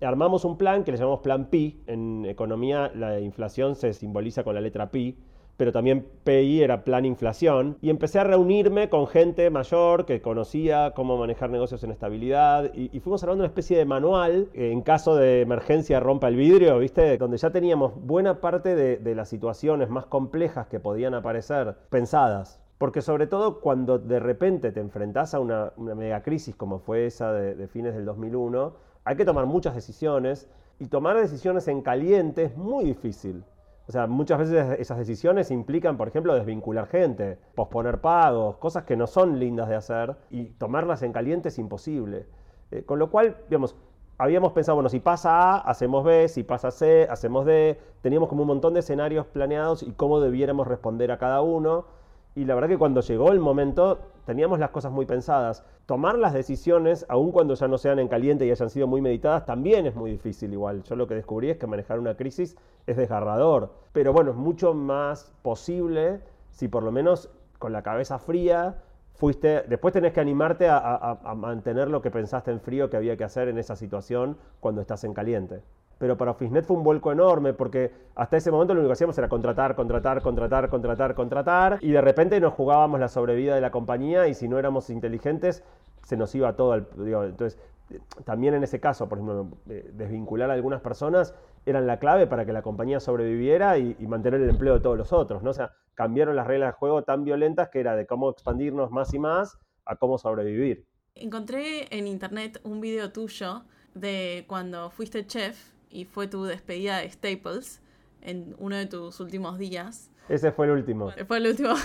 armamos un plan que le llamamos plan PI. En economía la inflación se simboliza con la letra PI, pero también PI era plan inflación. Y empecé a reunirme con gente mayor que conocía cómo manejar negocios en estabilidad y, fuimos armando una especie de manual en caso de emergencia rompa el vidrio, ¿viste? Donde ya teníamos buena parte de, las situaciones más complejas que podían aparecer pensadas. Porque sobre todo cuando de repente te enfrentás a una, una mega crisis como fue esa de, de fines del 2001, hay que tomar muchas decisiones y tomar decisiones en caliente es muy difícil. O sea, muchas veces esas decisiones implican, por ejemplo, desvincular gente, posponer pagos, cosas que no son lindas de hacer y tomarlas en caliente es imposible. Eh, con lo cual, digamos, habíamos pensado, bueno, si pasa A, hacemos B, si pasa C, hacemos D. Teníamos como un montón de escenarios planeados y cómo debiéramos responder a cada uno. Y la verdad que cuando llegó el momento teníamos las cosas muy pensadas. Tomar las decisiones, aun cuando ya no sean en caliente y hayan sido muy meditadas, también es muy difícil igual. Yo lo que descubrí es que manejar una crisis es desgarrador. Pero bueno, es mucho más posible si por lo menos con la cabeza fría fuiste, después tenés que animarte a, a mantener lo que pensaste en frío que había que hacer en esa situación cuando estás en caliente pero para Officenet fue un vuelco enorme porque hasta ese momento lo único que hacíamos era contratar, contratar, contratar, contratar, contratar y de repente nos jugábamos la sobrevida de la compañía y si no éramos inteligentes se nos iba todo. al entonces, también en ese caso, por ejemplo, eh, desvincular a algunas personas eran la clave para que la compañía sobreviviera y, mantener el empleo de todos los otros, ¿no? O sea, cambiaron las reglas de juego tan violentas que era de cómo expandirnos más y más a cómo sobrevivir. Encontré en internet un video tuyo de cuando fuiste chef y fue tu despedida de Staples en uno de tus últimos días. Ese fue el último. Fue el último.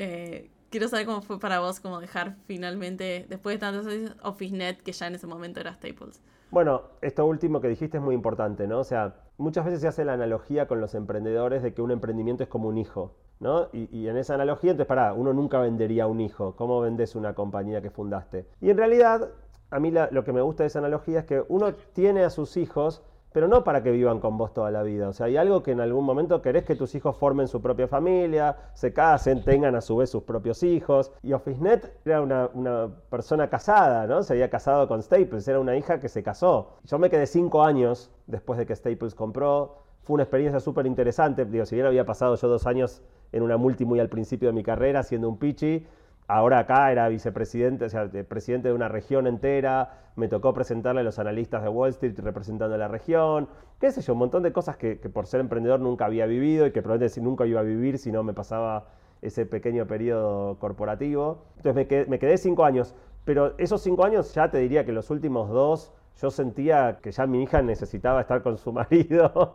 Eh, quiero saber cómo fue para vos como dejar finalmente, después de tantos años, OfficeNet, que ya en ese momento era Staples. Bueno, esto último que dijiste es muy importante, ¿no? O sea, muchas veces se hace la analogía con los emprendedores de que un emprendimiento es como un hijo, ¿no? Y, y en esa analogía, entonces, pará, uno nunca vendería un hijo. ¿Cómo vendes una compañía que fundaste? Y en realidad, a mí lo que me gusta de esa analogía es que uno tiene a sus hijos, pero no para que vivan con vos toda la vida. O sea, hay algo que en algún momento querés que tus hijos formen su propia familia, se casen, tengan a su vez sus propios hijos. Y OfficeNet era una, persona casada, ¿no? Se había casado con Staples, era una hija que se casó. Yo me quedé cinco años después de que Staples compró. Fue una experiencia súper interesante. Digo, si bien había pasado yo dos años en una multi muy al principio de mi carrera haciendo un pitchy, Ahora acá era vicepresidente, o sea, presidente de una región entera, me tocó presentarle a los analistas de Wall Street representando a la región, qué sé yo, un montón de cosas que, por ser emprendedor nunca había vivido y que probablemente nunca iba a vivir si no me pasaba ese pequeño periodo corporativo. Entonces me quedé, me quedé cinco años, pero esos cinco años ya te diría que los últimos dos yo sentía que ya mi hija necesitaba estar con su marido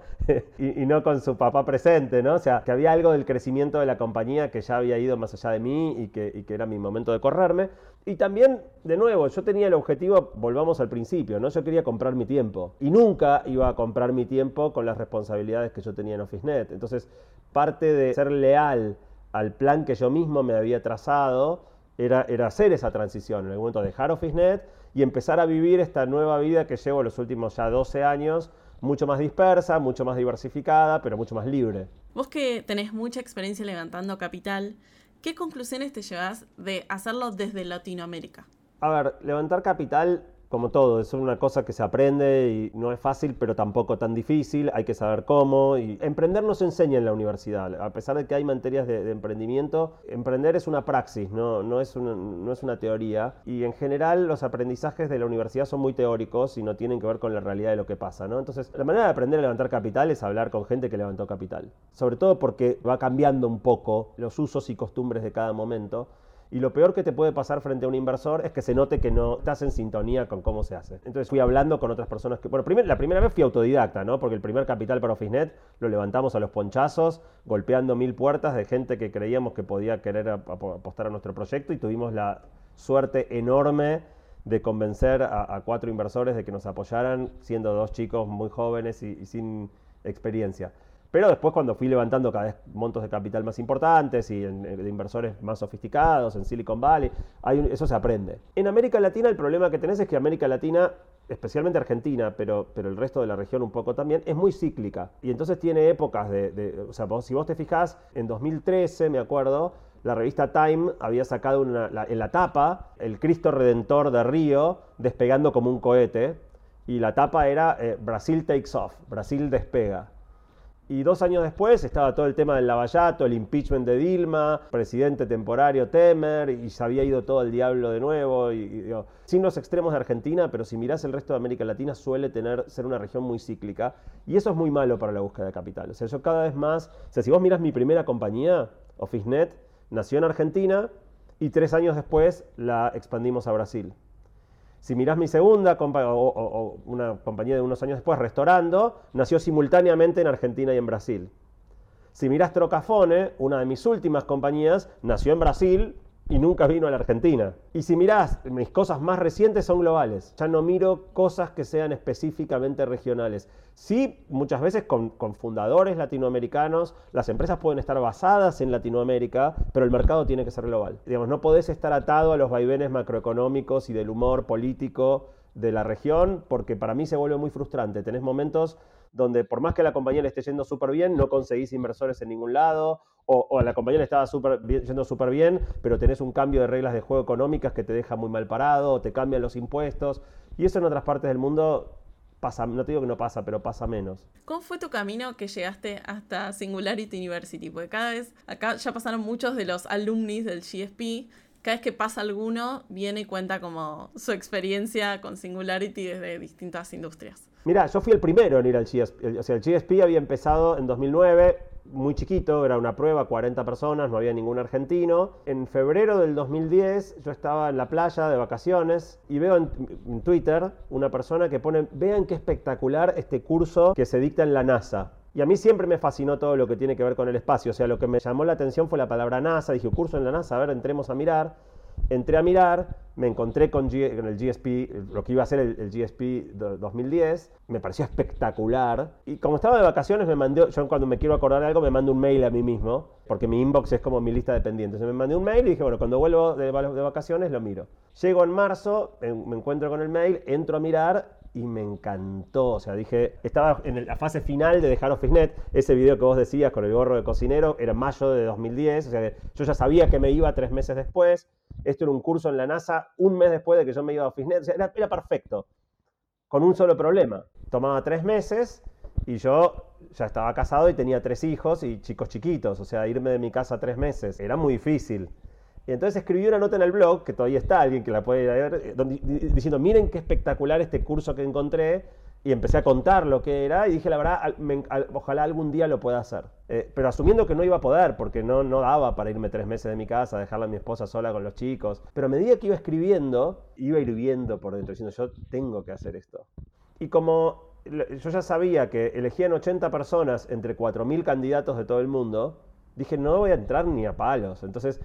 y, no con su papá presente, ¿no? O sea, que había algo del crecimiento de la compañía que ya había ido más allá de mí y que, era mi momento de correrme. Y también, de nuevo, yo tenía el objetivo, volvamos al principio, ¿no? Yo quería comprar mi tiempo y nunca iba a comprar mi tiempo con las responsabilidades que yo tenía en OfficeNet. Entonces, parte de ser leal al plan que yo mismo me había trazado era, era hacer esa transición, en el momento de dejar OfficeNet y empezar a vivir esta nueva vida que llevo los últimos ya 12 años, mucho más dispersa, mucho más diversificada, pero mucho más libre. Vos que tenés mucha experiencia levantando capital, ¿qué conclusiones te llevas de hacerlo desde Latinoamérica? A ver, levantar capital como todo, es una cosa que se aprende y no es fácil, pero tampoco tan difícil, hay que saber cómo. Y emprender no se enseña en la universidad, a pesar de que hay materias de, emprendimiento, emprender es una praxis, no, es una teoría. Y en general los aprendizajes de la universidad son muy teóricos y no tienen que ver con la realidad de lo que pasa. ¿no? Entonces, la manera de aprender a levantar capital es hablar con gente que levantó capital. Sobre todo porque va cambiando un poco los usos y costumbres de cada momento. Y lo peor que te puede pasar frente a un inversor es que se note que no estás en sintonía con cómo se hace. Entonces fui hablando con otras personas que... Bueno, la primera vez fui autodidacta, ¿no? Porque el primer capital para OfficeNet lo levantamos a los ponchazos, golpeando mil puertas de gente que creíamos que podía querer apostar a nuestro proyecto y tuvimos la suerte enorme de convencer a, cuatro inversores de que nos apoyaran, siendo dos chicos muy jóvenes y sin experiencia. Pero después cuando fui levantando cada vez montos de capital más importantes y de inversores más sofisticados en Silicon Valley, eso se aprende. En América Latina el problema que tenés es que América Latina especialmente Argentina, pero, pero el resto de la región un poco también, es muy cíclica. Y entonces tiene épocas de... o sea, si vos te fijás, en 2013, me acuerdo, la revista Time había sacado en la tapa el Cristo Redentor de Río despegando como un cohete. Y la tapa era eh, Brasil takes off, Brasil despega. Y dos años después estaba todo el tema del lavallato, el impeachment de Dilma, presidente temporario Temer, y se había ido todo el diablo de nuevo. Y, signos extremos de Argentina, pero si mirás el resto de América Latina suele tener, ser una región muy cíclica. Y eso es muy malo para la búsqueda de capital. O sea, yo cada vez más, o sea, si vos mirás mi primera compañía, OfficeNet, nació en Argentina y tres años después la expandimos a Brasil. Si mirás mi segunda o, una compañía de unos años después, Restaurando, nació simultáneamente en Argentina y en Brasil. Si mirás Trocafone, una de mis últimas compañías, nació en Brasil y nunca vino a la Argentina. Y si mirás, mis cosas más recientes son globales. Ya no miro cosas que sean específicamente regionales. Sí, muchas veces con, fundadores latinoamericanos, las empresas pueden estar basadas en Latinoamérica, pero el mercado tiene que ser global. Digamos, no podés estar atado a los vaivenes macroeconómicos y del humor político de la región, porque para mí se vuelve muy frustrante. Tenés momentos donde por más que la compañía le esté yendo súper bien, no conseguís inversores en ningún lado, o, la compañía le estaba super yendo súper bien, pero tenés un cambio de reglas de juego económicas que te deja muy mal parado, o te cambian los impuestos, y eso en otras partes del mundo pasa, no te digo que no pasa, pero pasa menos. ¿Cómo fue tu camino que llegaste hasta Singularity University? Porque cada vez, acá ya pasaron muchos de los alumnis del GSP, cada vez que pasa alguno, viene y cuenta como su experiencia con Singularity desde distintas industrias. Mira, yo fui el primero en ir al GSP. O sea, el GSP había empezado en 2009, muy chiquito, era una prueba, 40 personas, no había ningún argentino. En febrero del 2010 yo estaba en la playa de vacaciones y veo en, Twitter una persona que pone, vean qué espectacular este curso que se dicta en la NASA. Y a mí siempre me fascinó todo lo que tiene que ver con el espacio. O sea, lo que me llamó la atención fue la palabra NASA. Dije, curso en la NASA, a ver, entremos a mirar. Entré a mirar, me encontré con, el GSP, lo que iba a ser el, GSP 2010, me pareció espectacular. Y como estaba de vacaciones, me mandé, yo cuando me quiero acordar de algo, me mando un mail a mí mismo, porque mi inbox es como mi lista de pendientes. me mandé un mail y dije, bueno, cuando vuelvo de, de vacaciones lo miro. Llego en marzo, me encuentro con el mail, entro a mirar y me encantó. O sea, dije, estaba en la fase final de dejar OfficeNet. Ese video que vos decías con el gorro de cocinero era mayo de 2010. O sea, yo ya sabía que me iba tres meses después. Esto era un curso en la NASA un mes después de que yo me iba a OfficeNet. O sea, era, era perfecto. Con un solo problema. Tomaba tres meses y yo ya estaba casado y tenía tres hijos y chicos chiquitos. O sea, irme de mi casa tres meses era muy difícil. Y entonces escribí una nota en el blog, que todavía está, alguien que la puede ver, eh, diciendo, miren qué espectacular este curso que encontré, y empecé a contar lo que era, y dije, la verdad, ojalá algún día lo pueda hacer. Eh, pero asumiendo que no iba a poder, porque no, no daba para irme tres meses de mi casa, dejarla a mi esposa sola con los chicos. Pero a medida que iba escribiendo, iba hirviendo por dentro, diciendo, yo tengo que hacer esto. Y como yo ya sabía que elegían 80 personas entre 4.000 candidatos de todo el mundo, dije, no voy a entrar ni a palos. Entonces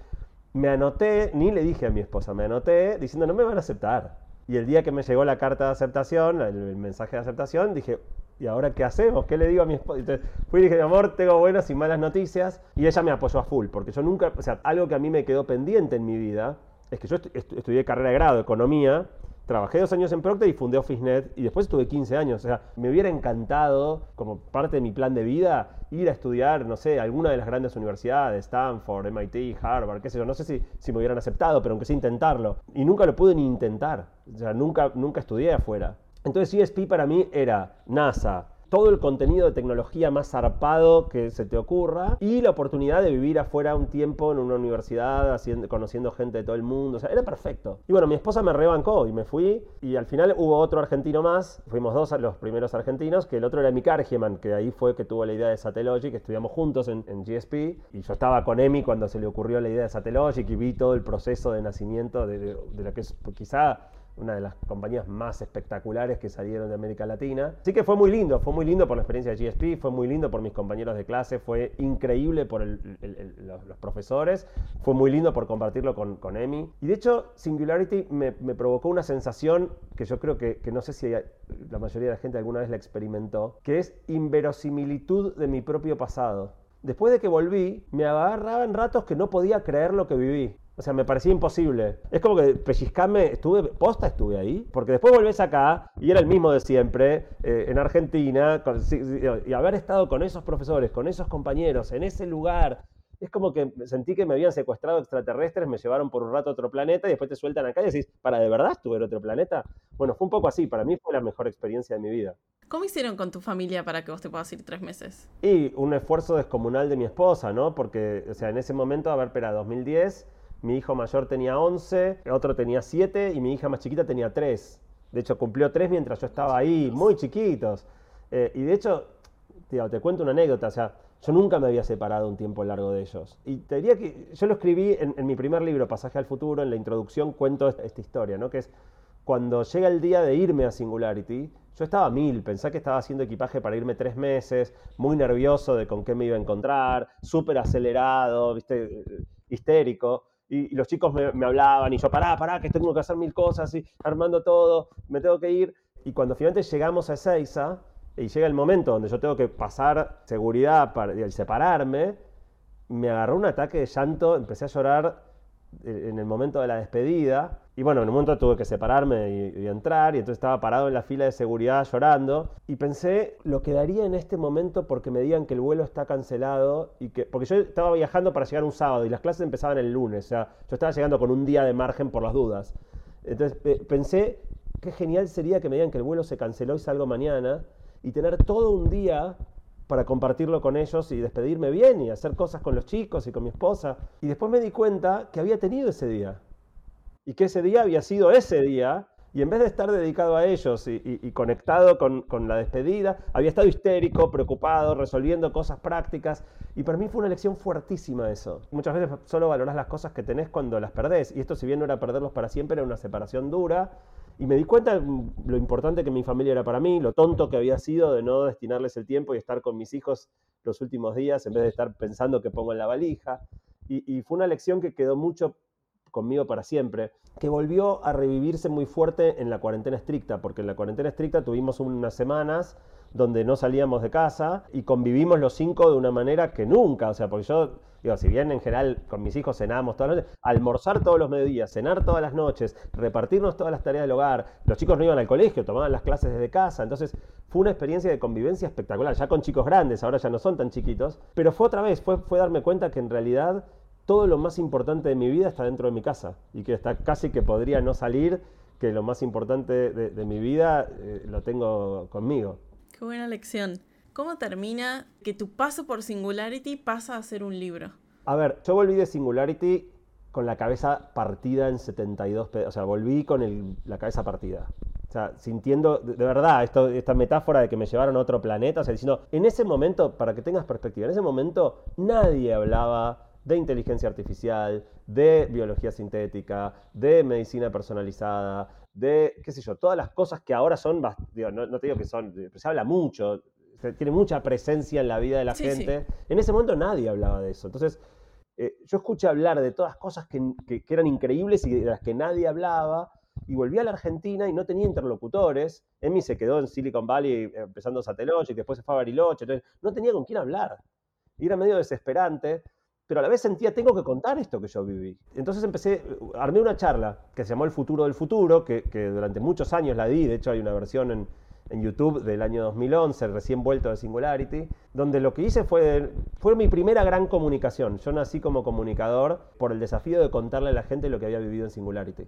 me anoté, ni le dije a mi esposa, me anoté diciendo no me van a aceptar. Y el día que me llegó la carta de aceptación, el, mensaje de aceptación, dije, ¿y ahora qué hacemos? ¿Qué le digo a mi esposa? Fui y dije, amor, tengo buenas y malas noticias. Y ella me apoyó a full, porque yo nunca, o sea, algo que a mí me quedó pendiente en mi vida, es que yo estudié carrera de grado, economía, Trabajé dos años en Procter y fundé OfficeNet y después estuve 15 años. O sea, me hubiera encantado, como parte de mi plan de vida, ir a estudiar, no sé, alguna de las grandes universidades, Stanford, MIT, Harvard, qué sé yo. No sé si, si me hubieran aceptado, pero aunque sea intentarlo. Y nunca lo pude ni intentar. O sea, nunca, nunca estudié afuera. Entonces CSP para mí era NASA, todo el contenido de tecnología más zarpado que se te ocurra y la oportunidad de vivir afuera un tiempo en una universidad, haciendo, conociendo gente de todo el mundo. O sea, era perfecto. Y bueno, mi esposa me rebancó y me fui y al final hubo otro argentino más. Fuimos dos los primeros argentinos, que el otro era Mika Argeman, que ahí fue que tuvo la idea de Satellogic, estudiamos juntos en, GSP y yo estaba con Emi cuando se le ocurrió la idea de Satellogic y vi todo el proceso de nacimiento de, de, de la que es quizá una de las compañías más espectaculares que salieron de América Latina. Así que fue muy lindo, fue muy lindo por la experiencia de GSP, fue muy lindo por mis compañeros de clase, fue increíble por los, profesores, fue muy lindo por compartirlo con, con Emi. Y de hecho, Singularity me, provocó una sensación que yo creo que, que no sé si la mayoría de la gente alguna vez la experimentó, que es inverosimilitud de mi propio pasado. Después de que volví, me agarraba en ratos que no podía creer lo que viví. O sea, me parecía imposible. Es como que pellizcarme, estuve, posta estuve ahí, porque después volvés acá y era el mismo de siempre, eh, en Argentina, y haber estado con esos profesores, con esos compañeros, en ese lugar, es como que sentí que me habían secuestrado extraterrestres, me llevaron por un rato a otro planeta y después te sueltan acá y decís, ¿para de verdad estuve en otro planeta? Bueno, fue un poco así, para mí fue la mejor experiencia de mi vida. ¿Cómo hicieron con tu familia para que vos te puedas ir tres meses? Y un esfuerzo descomunal de mi esposa, ¿no? Porque, o sea, en ese momento, a ver, espera, 2010 mi hijo mayor tenía 11, otro tenía 7 y mi hija más chiquita tenía 3. De hecho, cumplió 3 mientras yo estaba ahí, muy chiquitos. Eh, y de hecho, te cuento una anécdota, o sea, yo nunca me había separado un tiempo largo de ellos. Y te diría que yo lo escribí en, mi primer libro, Pasaje al Futuro, en la introducción cuento esta, esta, historia, ¿no? Que es cuando llega el día de irme a Singularity, yo estaba a mil, pensé que estaba haciendo equipaje para irme tres meses, muy nervioso de con qué me iba a encontrar, súper acelerado, ¿viste? histérico y, los chicos me, hablaban y yo, pará, pará, que tengo que hacer mil cosas y armando todo, me tengo que ir. Y cuando finalmente llegamos a Ezeiza y llega el momento donde yo tengo que pasar seguridad para y separarme, me agarró un ataque de llanto, empecé a llorar en el momento de la despedida. Y bueno, en un momento tuve que separarme y, entrar, y entonces estaba parado en la fila de seguridad llorando. Y pensé lo que daría en este momento porque me digan que el vuelo está cancelado. y que Porque yo estaba viajando para llegar un sábado y las clases empezaban el lunes. O sea, yo estaba llegando con un día de margen por las dudas. Entonces pensé qué genial sería que me digan que el vuelo se canceló y salgo mañana. Y tener todo un día para compartirlo con ellos y despedirme bien y hacer cosas con los chicos y con mi esposa. Y después me di cuenta que había tenido ese día. Y que ese día había sido ese día. Y en vez de estar dedicado a ellos y, conectado con, la despedida, había estado histérico, preocupado, resolviendo cosas prácticas. Y para mí fue una lección fuertísima eso. Muchas veces solo valorás las cosas que tenés cuando las perdés. Y esto, si bien no era perderlos para siempre, era una separación dura y me di cuenta lo importante que mi familia era para mí, lo tonto que había sido de no destinarles el tiempo y estar con mis hijos los últimos días en vez de estar pensando que pongo en la valija. Y, fue una lección que quedó mucho conmigo para siempre, que volvió a revivirse muy fuerte en la cuarentena estricta, porque en la cuarentena estricta tuvimos unas semanas donde no salíamos de casa y convivimos los cinco de una manera que nunca, o sea, porque yo Digo, si bien en general con mis hijos cenamos todas las noches, almorzar todos los mediodías, cenar todas las noches, repartirnos todas las tareas del hogar, los chicos no iban al colegio, tomaban las clases desde casa, entonces fue una experiencia de convivencia espectacular, ya con chicos grandes, ahora ya no son tan chiquitos, pero fue otra vez, fue, fue darme cuenta que en realidad todo lo más importante de mi vida está dentro de mi casa y que está casi que podría no salir, que lo más importante de, mi vida eh, lo tengo conmigo. Qué buena lección. ¿Cómo termina que tu paso por Singularity pasa a ser un libro? A ver, yo volví de Singularity con la cabeza partida en 72 o sea, volví con la cabeza partida. O sea, sintiendo, de, verdad, esta metáfora de que me llevaron a otro planeta, o sea, diciendo, en ese momento, para que tengas perspectiva, en ese momento nadie hablaba de inteligencia artificial, de biología sintética, de medicina personalizada, de, qué sé yo, todas las cosas que ahora son, no, no te digo que son, se habla mucho, tiene mucha presencia en la vida de la gente. En ese momento nadie hablaba de eso. Entonces, eh, yo escuché hablar de todas cosas que, eran increíbles y de las que nadie hablaba, y volví a la Argentina y no tenía interlocutores. Emi se quedó en Silicon Valley eh, empezando Satellogic, después se fue a Bariloche, entonces no tenía con quién hablar. Y era medio desesperante, pero a la vez sentía, tengo que contar esto que yo viví. Entonces empecé, armé una charla que se llamó El futuro del futuro, que, que durante muchos años la di, de hecho hay una versión en, en YouTube del año 2011, recién vuelto de Singularity, donde lo que hice fue, fue mi primera gran comunicación. Yo nací como comunicador por el desafío de contarle a la gente lo que había vivido en Singularity.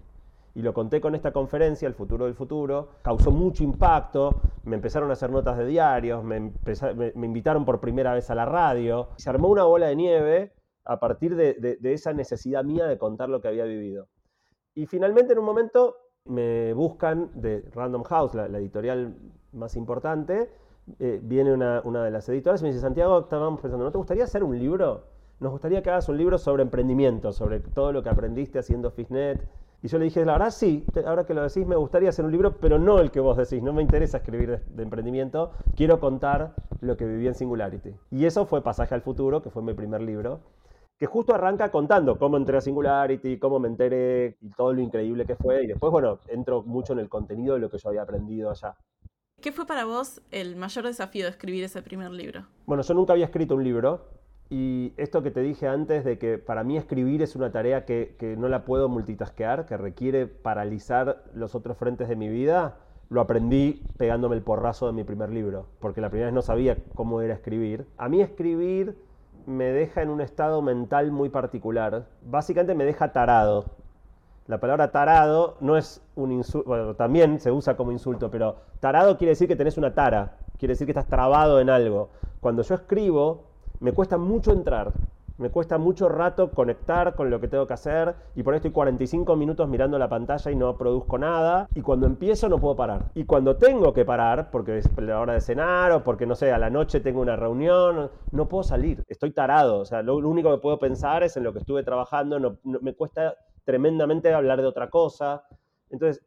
Y lo conté con esta conferencia, El futuro del futuro, causó mucho impacto, me empezaron a hacer notas de diarios, me, me, invitaron por primera vez a la radio, se armó una bola de nieve a partir de, esa necesidad mía de contar lo que había vivido. Y finalmente en un momento me buscan de Random House, la, editorial más importante, eh, viene una, de las editoras y me dice, Santiago, estábamos pensando, ¿no te gustaría hacer un libro? Nos gustaría que hagas un libro sobre emprendimiento, sobre todo lo que aprendiste haciendo Fishnet. Y yo le dije, la verdad sí, ahora que lo decís me gustaría hacer un libro, pero no el que vos decís, no me interesa escribir de, de, emprendimiento, quiero contar lo que viví en Singularity. Y eso fue Pasaje al Futuro, que fue mi primer libro, que justo arranca contando cómo entré a Singularity, cómo me enteré y todo lo increíble que fue. Y después, bueno, entro mucho en el contenido de lo que yo había aprendido allá. ¿Qué fue para vos el mayor desafío de escribir ese primer libro? Bueno, yo nunca había escrito un libro, y esto que te dije antes de que para mí escribir es una tarea que, que, no la puedo multitasquear, que requiere paralizar los otros frentes de mi vida, lo aprendí pegándome el porrazo de mi primer libro, porque la primera vez no sabía cómo era escribir. A mí escribir me deja en un estado mental muy particular. Básicamente me deja tarado. La palabra tarado no es un insulto, bueno, también se usa como insulto, pero tarado quiere decir que tenés una tara, quiere decir que estás trabado en algo. Cuando yo escribo, me cuesta mucho entrar, me cuesta mucho rato conectar con lo que tengo que hacer y por ahí estoy 45 minutos mirando la pantalla y no produzco nada. Y cuando empiezo no puedo parar. Y cuando tengo que parar, porque es la hora de cenar o porque no sé, a la noche tengo una reunión, no puedo salir, estoy tarado, o sea, lo, único que puedo pensar es en lo que estuve trabajando, no, me cuesta tremendamente hablar de otra cosa. Entonces,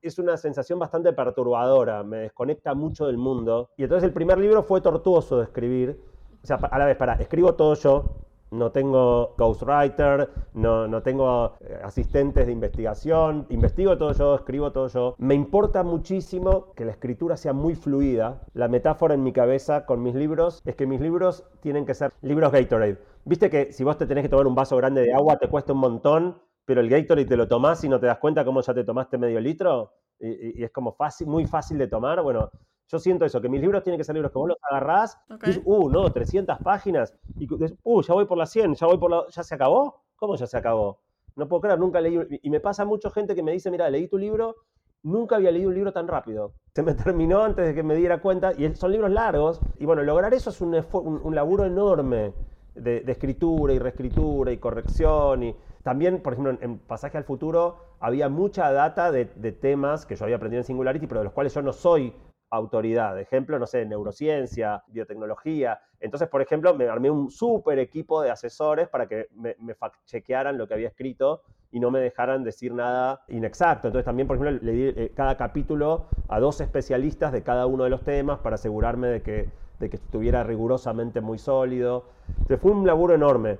es una sensación bastante perturbadora, me desconecta mucho del mundo. Y entonces el primer libro fue tortuoso de escribir, o sea, a la vez, para, escribo todo yo, no tengo ghostwriter, no, no tengo eh, asistentes de investigación, investigo todo yo, escribo todo yo. Me importa muchísimo que la escritura sea muy fluida. La metáfora en mi cabeza con mis libros es que mis libros tienen que ser libros Gatorade. Viste que si vos te tenés que tomar un vaso grande de agua te cuesta un montón, pero el Gatorade te lo tomás y no te das cuenta cómo ya te tomaste medio litro y, y es como fácil, muy fácil de tomar. Bueno, yo siento eso, que mis libros tienen que ser libros que vos los agarrás okay. y dices, uh, no, 300 páginas, y uh, ya voy por las 100, ya voy por la... ¿Ya se acabó? ¿Cómo ya se acabó? No puedo creer, nunca leí... Y me pasa mucha gente que me dice, mira, leí tu libro, nunca había leído un libro tan rápido. Se me terminó antes de que me diera cuenta, y son libros largos, y bueno, lograr eso es un, un, un laburo enorme de, de, escritura y reescritura y corrección, y también, por ejemplo, en, en Pasaje al Futuro había mucha data de, de temas que yo había aprendido en Singularity, pero de los cuales yo no soy autoridad. Ejemplo, no sé, neurociencia, biotecnología. Entonces, por ejemplo, me armé un súper equipo de asesores para que me, me fact-chequearan lo que había escrito y no me dejaran decir nada inexacto. Entonces, también, por ejemplo, le di eh, cada capítulo a dos especialistas de cada uno de los temas para asegurarme de que, de que estuviera rigurosamente muy sólido. Entonces, fue un laburo enorme.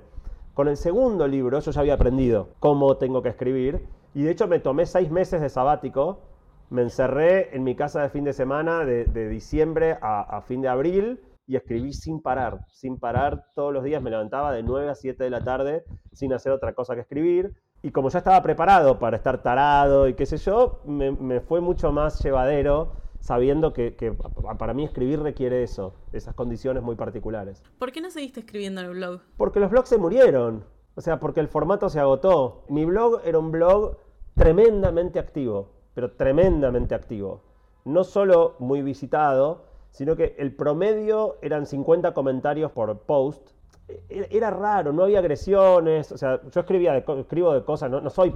Con el segundo libro, yo ya había aprendido cómo tengo que escribir y de hecho me tomé seis meses de sabático me encerré en mi casa de fin de semana de, de diciembre a, a, fin de abril y escribí sin parar, sin parar todos los días. Me levantaba de 9 a 7 de la tarde sin hacer otra cosa que escribir. Y como ya estaba preparado para estar tarado y qué sé yo, me, me fue mucho más llevadero sabiendo que, que, para mí escribir requiere eso, esas condiciones muy particulares. ¿Por qué no seguiste escribiendo en el blog? Porque los blogs se murieron. O sea, porque el formato se agotó. Mi blog era un blog tremendamente activo pero tremendamente activo. No solo muy visitado, sino que el promedio eran 50 comentarios por post. Era raro, no había agresiones, o sea, yo escribía de, escribo de cosas, no, no soy,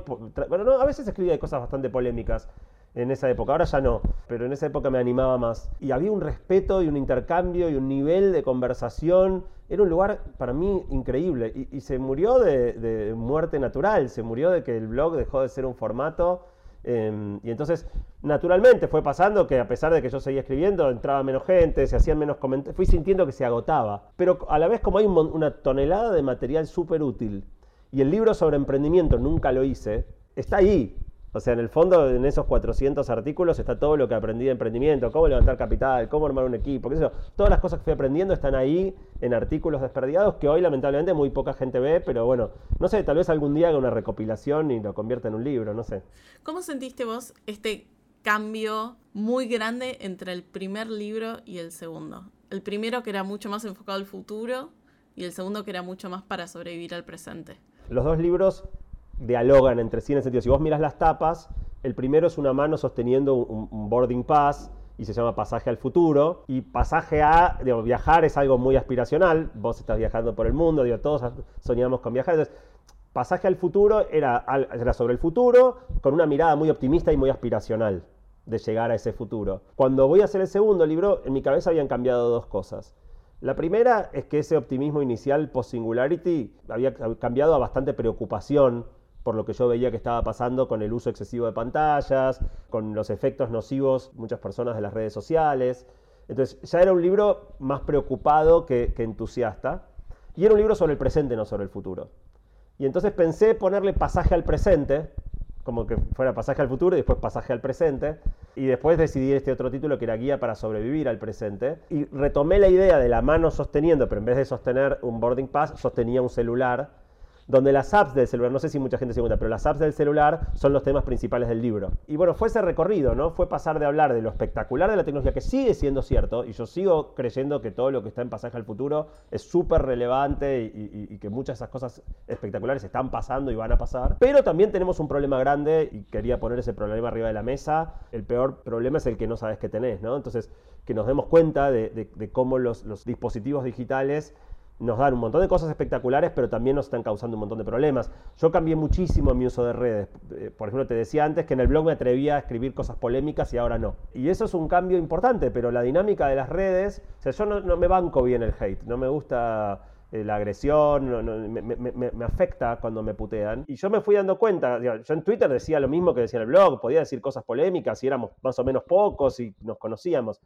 bueno, no, a veces escribía de cosas bastante polémicas en esa época, ahora ya no, pero en esa época me animaba más. Y había un respeto y un intercambio y un nivel de conversación, era un lugar para mí increíble y, se murió de muerte natural, se murió de que el blog dejó de ser un formato eh, y entonces, naturalmente, fue pasando que a pesar de que yo seguía escribiendo, entraba menos gente, se hacían menos comentarios, fui sintiendo que se agotaba. Pero a la vez, como hay un, una tonelada de material súper útil, y el libro sobre emprendimiento nunca lo hice, está ahí. O sea, en el fondo, en esos 400 artículos está todo lo que aprendí de emprendimiento, cómo levantar capital, cómo armar un equipo, qué sé yo. Todas las cosas que fui aprendiendo están ahí en artículos desperdiados que hoy lamentablemente muy poca gente ve, pero bueno, no sé, tal vez algún día haga una recopilación y lo convierta en un libro, no sé. ¿Cómo sentiste vos este cambio muy grande entre el primer libro y el segundo? El primero que era mucho más enfocado al futuro y el segundo que era mucho más para sobrevivir al presente. Los dos libros dialogan entre sí en el sentido, si vos miras las tapas, el primero es una mano sosteniendo un, boarding pass y se llama Pasaje al Futuro. Y pasaje a, digo, viajar es algo muy aspiracional, vos estás viajando por el mundo, digo, todos soñamos con viajar. Entonces, Pasaje al Futuro era, era sobre el futuro con una mirada muy optimista y muy aspiracional de llegar a ese futuro. Cuando voy a hacer el segundo libro, en mi cabeza habían cambiado dos cosas. La primera es que ese optimismo inicial post-singularity había cambiado a bastante preocupación por lo que yo veía que estaba pasando con el uso excesivo de pantallas, con los efectos nocivos muchas personas de las redes sociales. Entonces ya era un libro más preocupado que, entusiasta. Y era un libro sobre el presente, no sobre el futuro. Y entonces pensé ponerle pasaje al presente, como que fuera pasaje al futuro y después pasaje al presente. Y después decidí este otro título que era Guía para sobrevivir al presente. Y retomé la idea de la mano sosteniendo, pero en vez de sostener un boarding pass, sostenía un celular donde las apps del celular, no sé si mucha gente se cuenta, pero las apps del celular son los temas principales del libro. Y bueno, fue ese recorrido, ¿no? Fue pasar de hablar de lo espectacular de la tecnología, que sigue siendo cierto, y yo sigo creyendo que todo lo que está en pasaje al futuro es súper relevante y, que muchas de esas cosas espectaculares están pasando y van a pasar. Pero también tenemos un problema grande, y quería poner ese problema arriba de la mesa. El peor problema es el que no sabes que tenés, ¿no? Entonces, que nos demos cuenta de, cómo los, los dispositivos digitales nos dan un montón de cosas espectaculares, pero también nos están causando un montón de problemas. Yo cambié muchísimo mi uso de redes. Eh, por ejemplo, te decía antes que en el blog me atrevía a escribir cosas polémicas y ahora no. Y eso es un cambio importante, pero la dinámica de las redes, o sea, yo no, me banco bien el hate, no me gusta eh, la agresión, me, afecta cuando me putean. Y yo me fui dando cuenta, yo en Twitter decía lo mismo que decía en el blog, podía decir cosas polémicas y éramos más o menos pocos y nos conocíamos.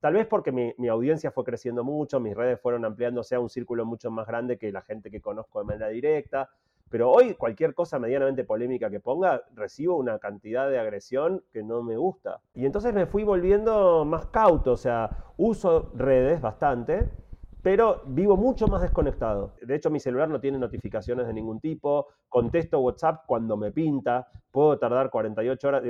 Tal vez porque mi, audiencia fue creciendo mucho, mis redes fueron ampliándose a un círculo mucho más grande que la gente que conozco de manera directa. Pero hoy cualquier cosa medianamente polémica que ponga, recibo una cantidad de agresión que no me gusta. Y entonces me fui volviendo más cauto, o sea, uso redes bastante, pero vivo mucho más desconectado. De hecho, mi celular no tiene notificaciones de ningún tipo, contesto WhatsApp cuando me pinta, puedo tardar 48 horas.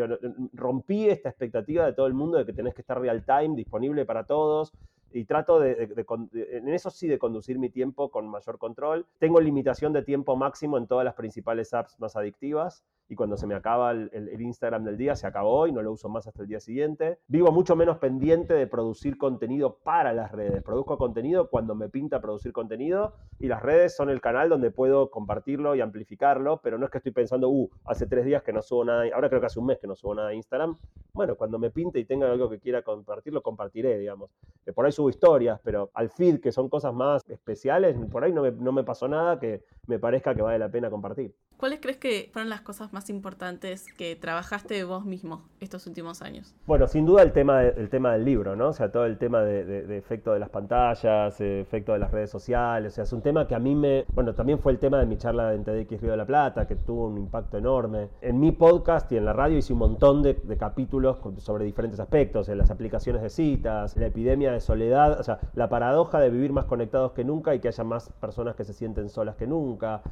rompí esta expectativa de todo el mundo de que tenés que estar real time, disponible para todos y trato de, en eso sí de conducir mi tiempo con mayor control. Tengo limitación de tiempo máximo en todas las principales apps más adictivas y cuando se me acaba el, Instagram del día se acabó y no lo uso más hasta el día siguiente. Vivo mucho menos pendiente de producir contenido para las redes. Produzco contenido cuando me pinta producir contenido y las redes son el canal donde puedo compartirlo y amplificarlo, pero no es que estoy pensando, uh, hace tres días que no subo nada, ahora creo que hace un mes que no subo nada de Instagram. Bueno, cuando me pinte y tenga algo que quiera compartir, compartiré, digamos. Por ahí subo historias, pero al feed, que son cosas más especiales, por ahí no me, no me pasó nada que me parezca que vale la pena compartir. ¿Cuáles crees que fueron las cosas más importantes que trabajaste vos mismo estos últimos años? Bueno, sin duda el tema, el tema del libro, ¿no? O sea, todo el tema de, efecto de las pantallas, efecto de las redes sociales, o sea, es un tema que a mí me... Bueno, también fue el tema de mi charla en TDX Río de la Plata, que tuvo un impacto enorme. En mi podcast y en la radio hice un montón de, capítulos sobre diferentes aspectos, en las aplicaciones de citas, la epidemia de soledad, la paradoja de vivir más conectados que nunca y que haya más personas que se sienten solas que nunca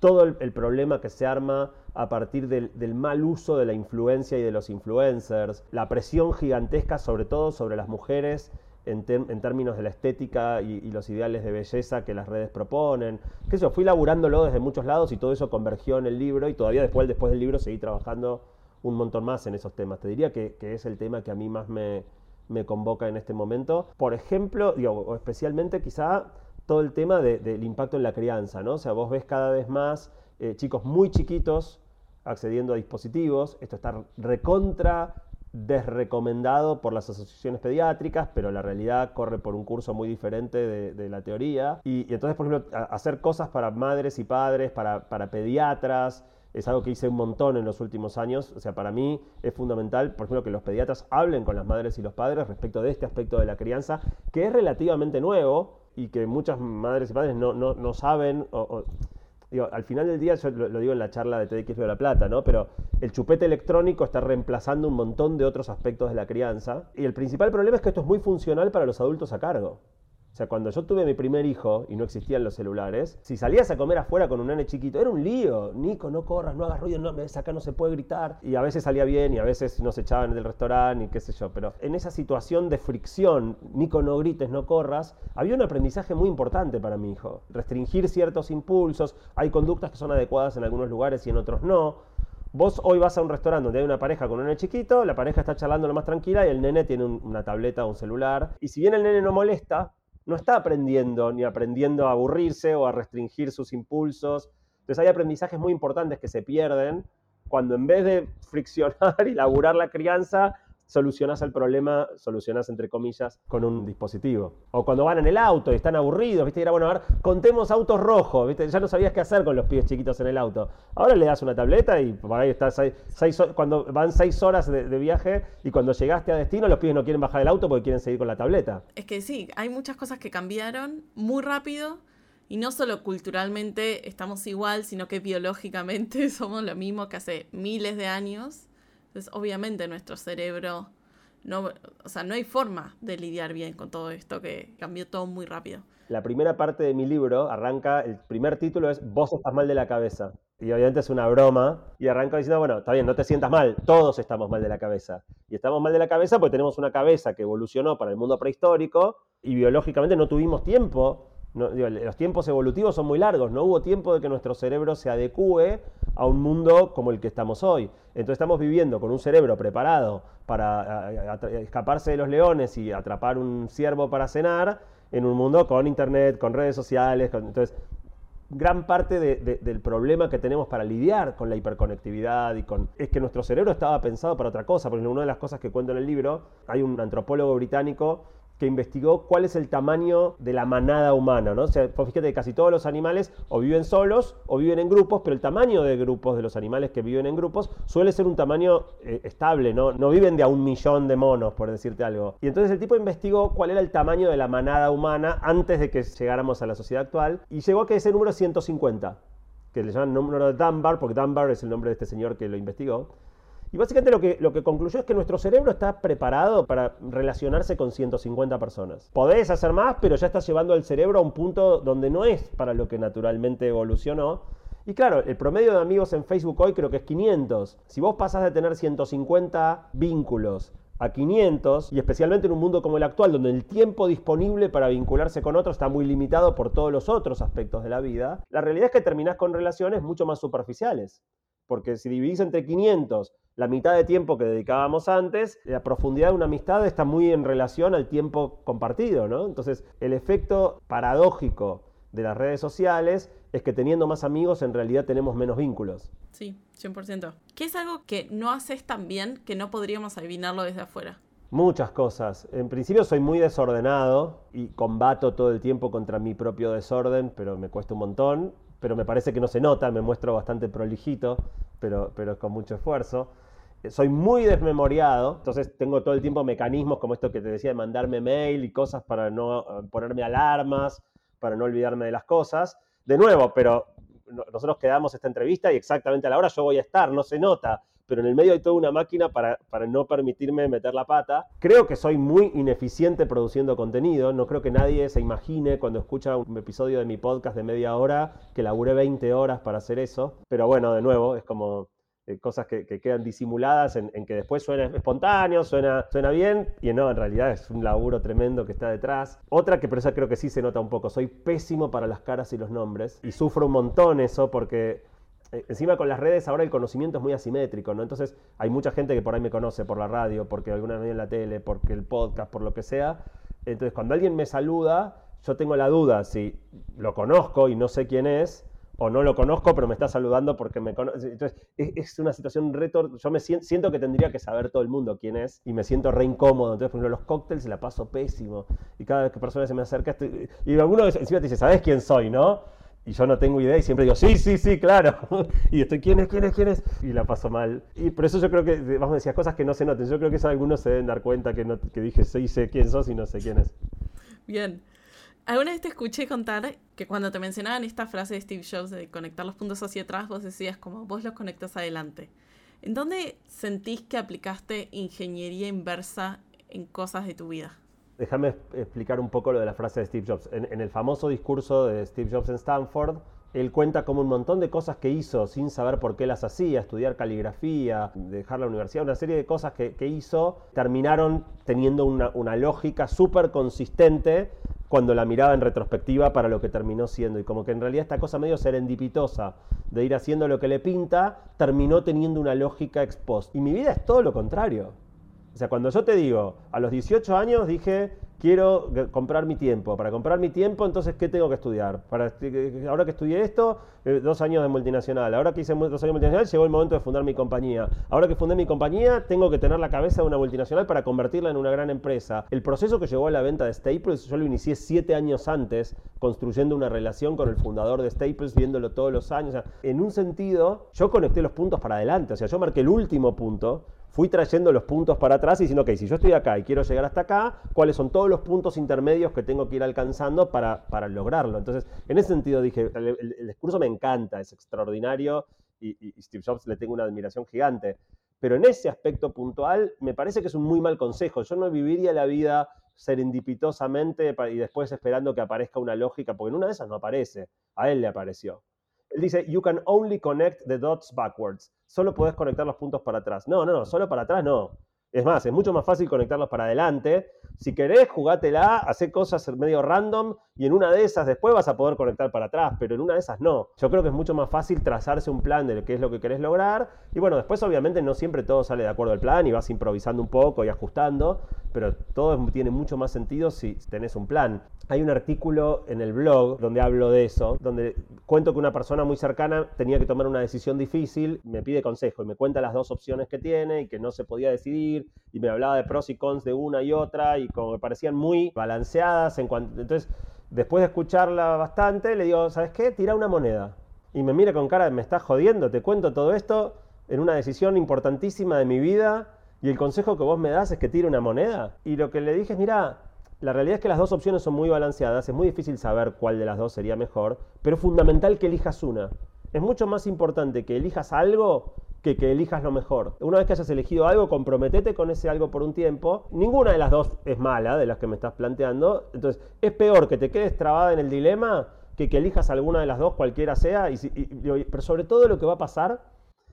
todo el, problema que se arma a partir del, mal uso de la influencia y de los influencers, la presión gigantesca sobre todo sobre las mujeres en, términos de la estética y, los ideales de belleza que las redes proponen. Que eso, fui laburándolo desde muchos lados y todo eso convergió en el libro y todavía después, después del libro seguí trabajando un montón más en esos temas. Te diría que, es el tema que a mí más me, me convoca en este momento. Por ejemplo, digo, o especialmente quizá todo el tema del impacto en la crianza, ¿no? O sea, vos ves cada vez más eh, chicos muy chiquitos accediendo a dispositivos, esto está recontra desrecomendado por las asociaciones pediátricas, pero la realidad corre por un curso muy diferente de, la teoría. Y, entonces, por ejemplo, hacer cosas para madres y padres, para, para pediatras, es algo que hice un montón en los últimos años. O sea, para mí es fundamental, por ejemplo, que los pediatras hablen con las madres y los padres respecto de este aspecto de la crianza, que es relativamente nuevo y que muchas madres y padres no, no, no saben. O, al final del día, yo lo, digo en la charla de TDX de la Plata, ¿no? Pero el chupete electrónico está reemplazando un montón de otros aspectos de la crianza. Y el principal problema es que esto es muy funcional para los adultos a cargo. O sea, cuando yo tuve mi primer hijo y no existían los celulares, si salías a comer afuera con un nene chiquito, era un lío. Nico, no corras, no hagas ruido, no, acá no se puede gritar. Y a veces salía bien y a veces nos echaban del restaurante y qué sé yo. Pero en esa situación de fricción, Nico, no grites, no corras, había un aprendizaje muy importante para mi hijo. Restringir ciertos impulsos. Hay conductas que son adecuadas en algunos lugares y en otros no. Vos hoy vas a un restaurante donde hay una pareja con un nene chiquito, la pareja está charlando lo más tranquila y el nene tiene una tableta o un celular. Y si bien el nene no molesta, no está aprendiendo ni aprendiendo a aburrirse o a restringir sus impulsos. Entonces hay aprendizajes muy importantes que se pierden cuando en vez de friccionar y laburar la crianza, solucionás el problema, solucionás entre comillas, con un dispositivo. O cuando van en el auto y están aburridos, ¿viste? Y era bueno, a ver, contemos autos rojos, ¿viste? Ya no sabías qué hacer con los pibes chiquitos en el auto. Ahora le das una tableta y por ahí estás, seis, cuando van seis horas de, de, viaje y cuando llegaste a destino, los pibes no quieren bajar el auto porque quieren seguir con la tableta. Es que sí, hay muchas cosas que cambiaron muy rápido. Y no solo culturalmente estamos igual, sino que biológicamente somos lo mismo que hace miles de años. Obviamente nuestro cerebro, no, o sea, no hay forma de lidiar bien con todo esto que cambió todo muy rápido. La primera parte de mi libro arranca, el primer título es Vos estás mal de la cabeza. Y obviamente es una broma. Y arranca diciendo, bueno, está bien, no te sientas mal, todos estamos mal de la cabeza. Y estamos mal de la cabeza porque tenemos una cabeza que evolucionó para el mundo prehistórico y biológicamente no tuvimos tiempo los tiempos evolutivos son muy largos, no hubo tiempo de que nuestro cerebro se adecue a un mundo como el que estamos hoy. Entonces estamos viviendo con un cerebro preparado para escaparse de los leones y atrapar un ciervo para cenar en un mundo con internet, con redes sociales. entonces, gran parte del problema que tenemos para lidiar con la hiperconectividad y con es que nuestro cerebro estaba pensado para otra cosa. Porque una de las cosas que cuento en el libro, hay un antropólogo británico que investigó cuál es el tamaño de la manada humana, ¿no? O sea, fíjate que casi todos los animales o viven solos o viven en grupos, pero el tamaño de grupos de los animales que viven en grupos suele ser un tamaño eh, estable, ¿no? No viven de a un millón de monos, por decirte algo. Y entonces el tipo investigó cuál era el tamaño de la manada humana antes de que llegáramos a la sociedad actual y llegó a que ese número es 150, que le llaman número de Dunbar, porque Dunbar es el nombre de este señor que lo investigó. Y básicamente lo que, lo que concluyó es que nuestro cerebro está preparado para relacionarse con 150 personas. Podés hacer más, pero ya estás llevando al cerebro a un punto donde no es para lo que naturalmente evolucionó. Y claro, el promedio de amigos en Facebook hoy creo que es 500. Si vos pasás de tener 150 vínculos a 500, y especialmente en un mundo como el actual, donde el tiempo disponible para vincularse con otros está muy limitado por todos los otros aspectos de la vida, la realidad es que terminás con relaciones mucho más superficiales. Porque si dividís entre 500 la mitad de tiempo que dedicábamos antes, la profundidad de una amistad está muy en relación al tiempo compartido, ¿no? Entonces, el efecto paradójico de las redes sociales es que teniendo más amigos en realidad tenemos menos vínculos. Sí, 100%. ¿Qué es algo que no haces tan bien que no podríamos adivinarlo desde afuera? Muchas cosas. En principio soy muy desordenado y combato todo el tiempo contra mi propio desorden, pero me cuesta un montón. Pero me parece que no se nota, me muestro bastante prolijito, pero, pero con mucho esfuerzo soy muy desmemoriado, entonces tengo todo el tiempo mecanismos como esto que te decía de mandarme mail y cosas para no eh, ponerme alarmas, para no olvidarme de las cosas. De nuevo, pero nosotros quedamos esta entrevista y exactamente a la hora yo voy a estar, no se nota, pero en el medio hay toda una máquina para, para no permitirme meter la pata. Creo que soy muy ineficiente produciendo contenido, no creo que nadie se imagine cuando escucha un episodio de mi podcast de media hora que laburé 20 horas para hacer eso, pero bueno, de nuevo, es como eh, cosas que, quedan disimuladas en, que después suena espontáneo, suena, suena bien, y no, en realidad es un laburo tremendo que está detrás. Otra que por eso creo que sí se nota un poco, soy pésimo para las caras y los nombres, y sufro un montón eso porque eh, encima con las redes ahora el conocimiento es muy asimétrico, ¿no? Entonces hay mucha gente que por ahí me conoce por la radio, porque alguna vez en la tele, porque el podcast, por lo que sea. Entonces cuando alguien me saluda, yo tengo la duda si lo conozco y no sé quién es, o no lo conozco, pero me está saludando porque me conoce. Entonces, es, una situación retor. Yo me siento, que tendría que saber todo el mundo quién es y me siento re incómodo. Entonces, por ejemplo, los cócteles la paso pésimo. Y cada vez que persona se me acerca, y alguno encima te dice, ¿sabes quién soy, no? Y yo no tengo idea y siempre digo, sí, sí, sí, claro. y estoy, ¿quién es, quién es, quién es? Y la paso mal. Y por eso yo creo que, vamos decir, cosas que no se noten. Yo creo que eso algunos se deben dar cuenta que, no, que dije, sí, sé quién sos y no sé quién es. Bien. Alguna vez te escuché contar que cuando te mencionaban esta frase de Steve Jobs de conectar los puntos hacia atrás, vos decías como vos los conectas adelante. ¿En dónde sentís que aplicaste ingeniería inversa en cosas de tu vida? Déjame explicar un poco lo de la frase de Steve Jobs. En, el famoso discurso de Steve Jobs en Stanford, él cuenta como un montón de cosas que hizo sin saber por qué las hacía, estudiar caligrafía, dejar la universidad, una serie de cosas que, hizo, terminaron teniendo una, una lógica súper consistente cuando la miraba en retrospectiva para lo que terminó siendo. Y como que en realidad esta cosa medio serendipitosa de ir haciendo lo que le pinta, terminó teniendo una lógica ex Y mi vida es todo lo contrario. O sea, cuando yo te digo, a los 18 años dije, quiero comprar mi tiempo. Para comprar mi tiempo, entonces, ¿qué tengo que estudiar? Ahora que estudié esto, eh, dos años de multinacional. Ahora que hice dos años de multinacional, llegó el momento de fundar mi compañía. Ahora que fundé mi compañía, tengo que tener la cabeza de una multinacional para convertirla en una gran empresa. El proceso que llevó a la venta de Staples, yo lo inicié siete años antes, construyendo una relación con el fundador de Staples, viéndolo todos los años. en un sentido, yo conecté los puntos para adelante. O sea, yo marqué el último punto fui trayendo los puntos para atrás y diciendo, ok, si yo estoy acá y quiero llegar hasta acá, ¿cuáles son todos los puntos intermedios que tengo que ir alcanzando para, para lograrlo? Entonces, en ese sentido dije, el, discurso me encanta, es extraordinario y, Steve Jobs le tengo una admiración gigante. Pero en ese aspecto puntual, me parece que es un muy mal consejo. Yo no viviría la vida serendipitosamente y después esperando que aparezca una lógica, porque en una de esas no aparece. A él le apareció. Él dice, you can only connect the dots backwards. Solo puedes conectar los puntos para atrás. No, no, no, solo para atrás no. Es más, es mucho más fácil conectarlos para adelante. Si querés, jugátela, hacé cosas medio random y en una de esas después vas a poder conectar para atrás, pero en una de esas no. Yo creo que es mucho más fácil trazarse un plan de qué es lo que querés lograr y bueno, después obviamente no siempre todo sale de acuerdo al plan y vas improvisando un poco y ajustando, pero todo tiene mucho más sentido si tenés un plan. Hay un artículo en el blog donde hablo de eso, donde cuento que una persona muy cercana tenía que tomar una decisión difícil, me pide consejo y me cuenta las dos opciones que tiene y que no se podía decidir y me hablaba de pros y cons de una y otra y como me parecían muy balanceadas en cuanto... Entonces, después de escucharla bastante, le digo, ¿sabes qué? Tira una moneda. Y me mira con cara de, me estás jodiendo, te cuento todo esto en una decisión importantísima de mi vida y el consejo que vos me das es que tire una moneda. Y lo que le dije es, mira, la realidad es que las dos opciones son muy balanceadas, es muy difícil saber cuál de las dos sería mejor, pero es fundamental que elijas una. Es mucho más importante que elijas algo que elijas lo mejor. Una vez que hayas elegido algo, comprometete con ese algo por un tiempo. Ninguna de las dos es mala, de las que me estás planteando. Entonces, es peor que te quedes trabada en el dilema que que elijas alguna de las dos, cualquiera sea. pero sobre todo lo que va a pasar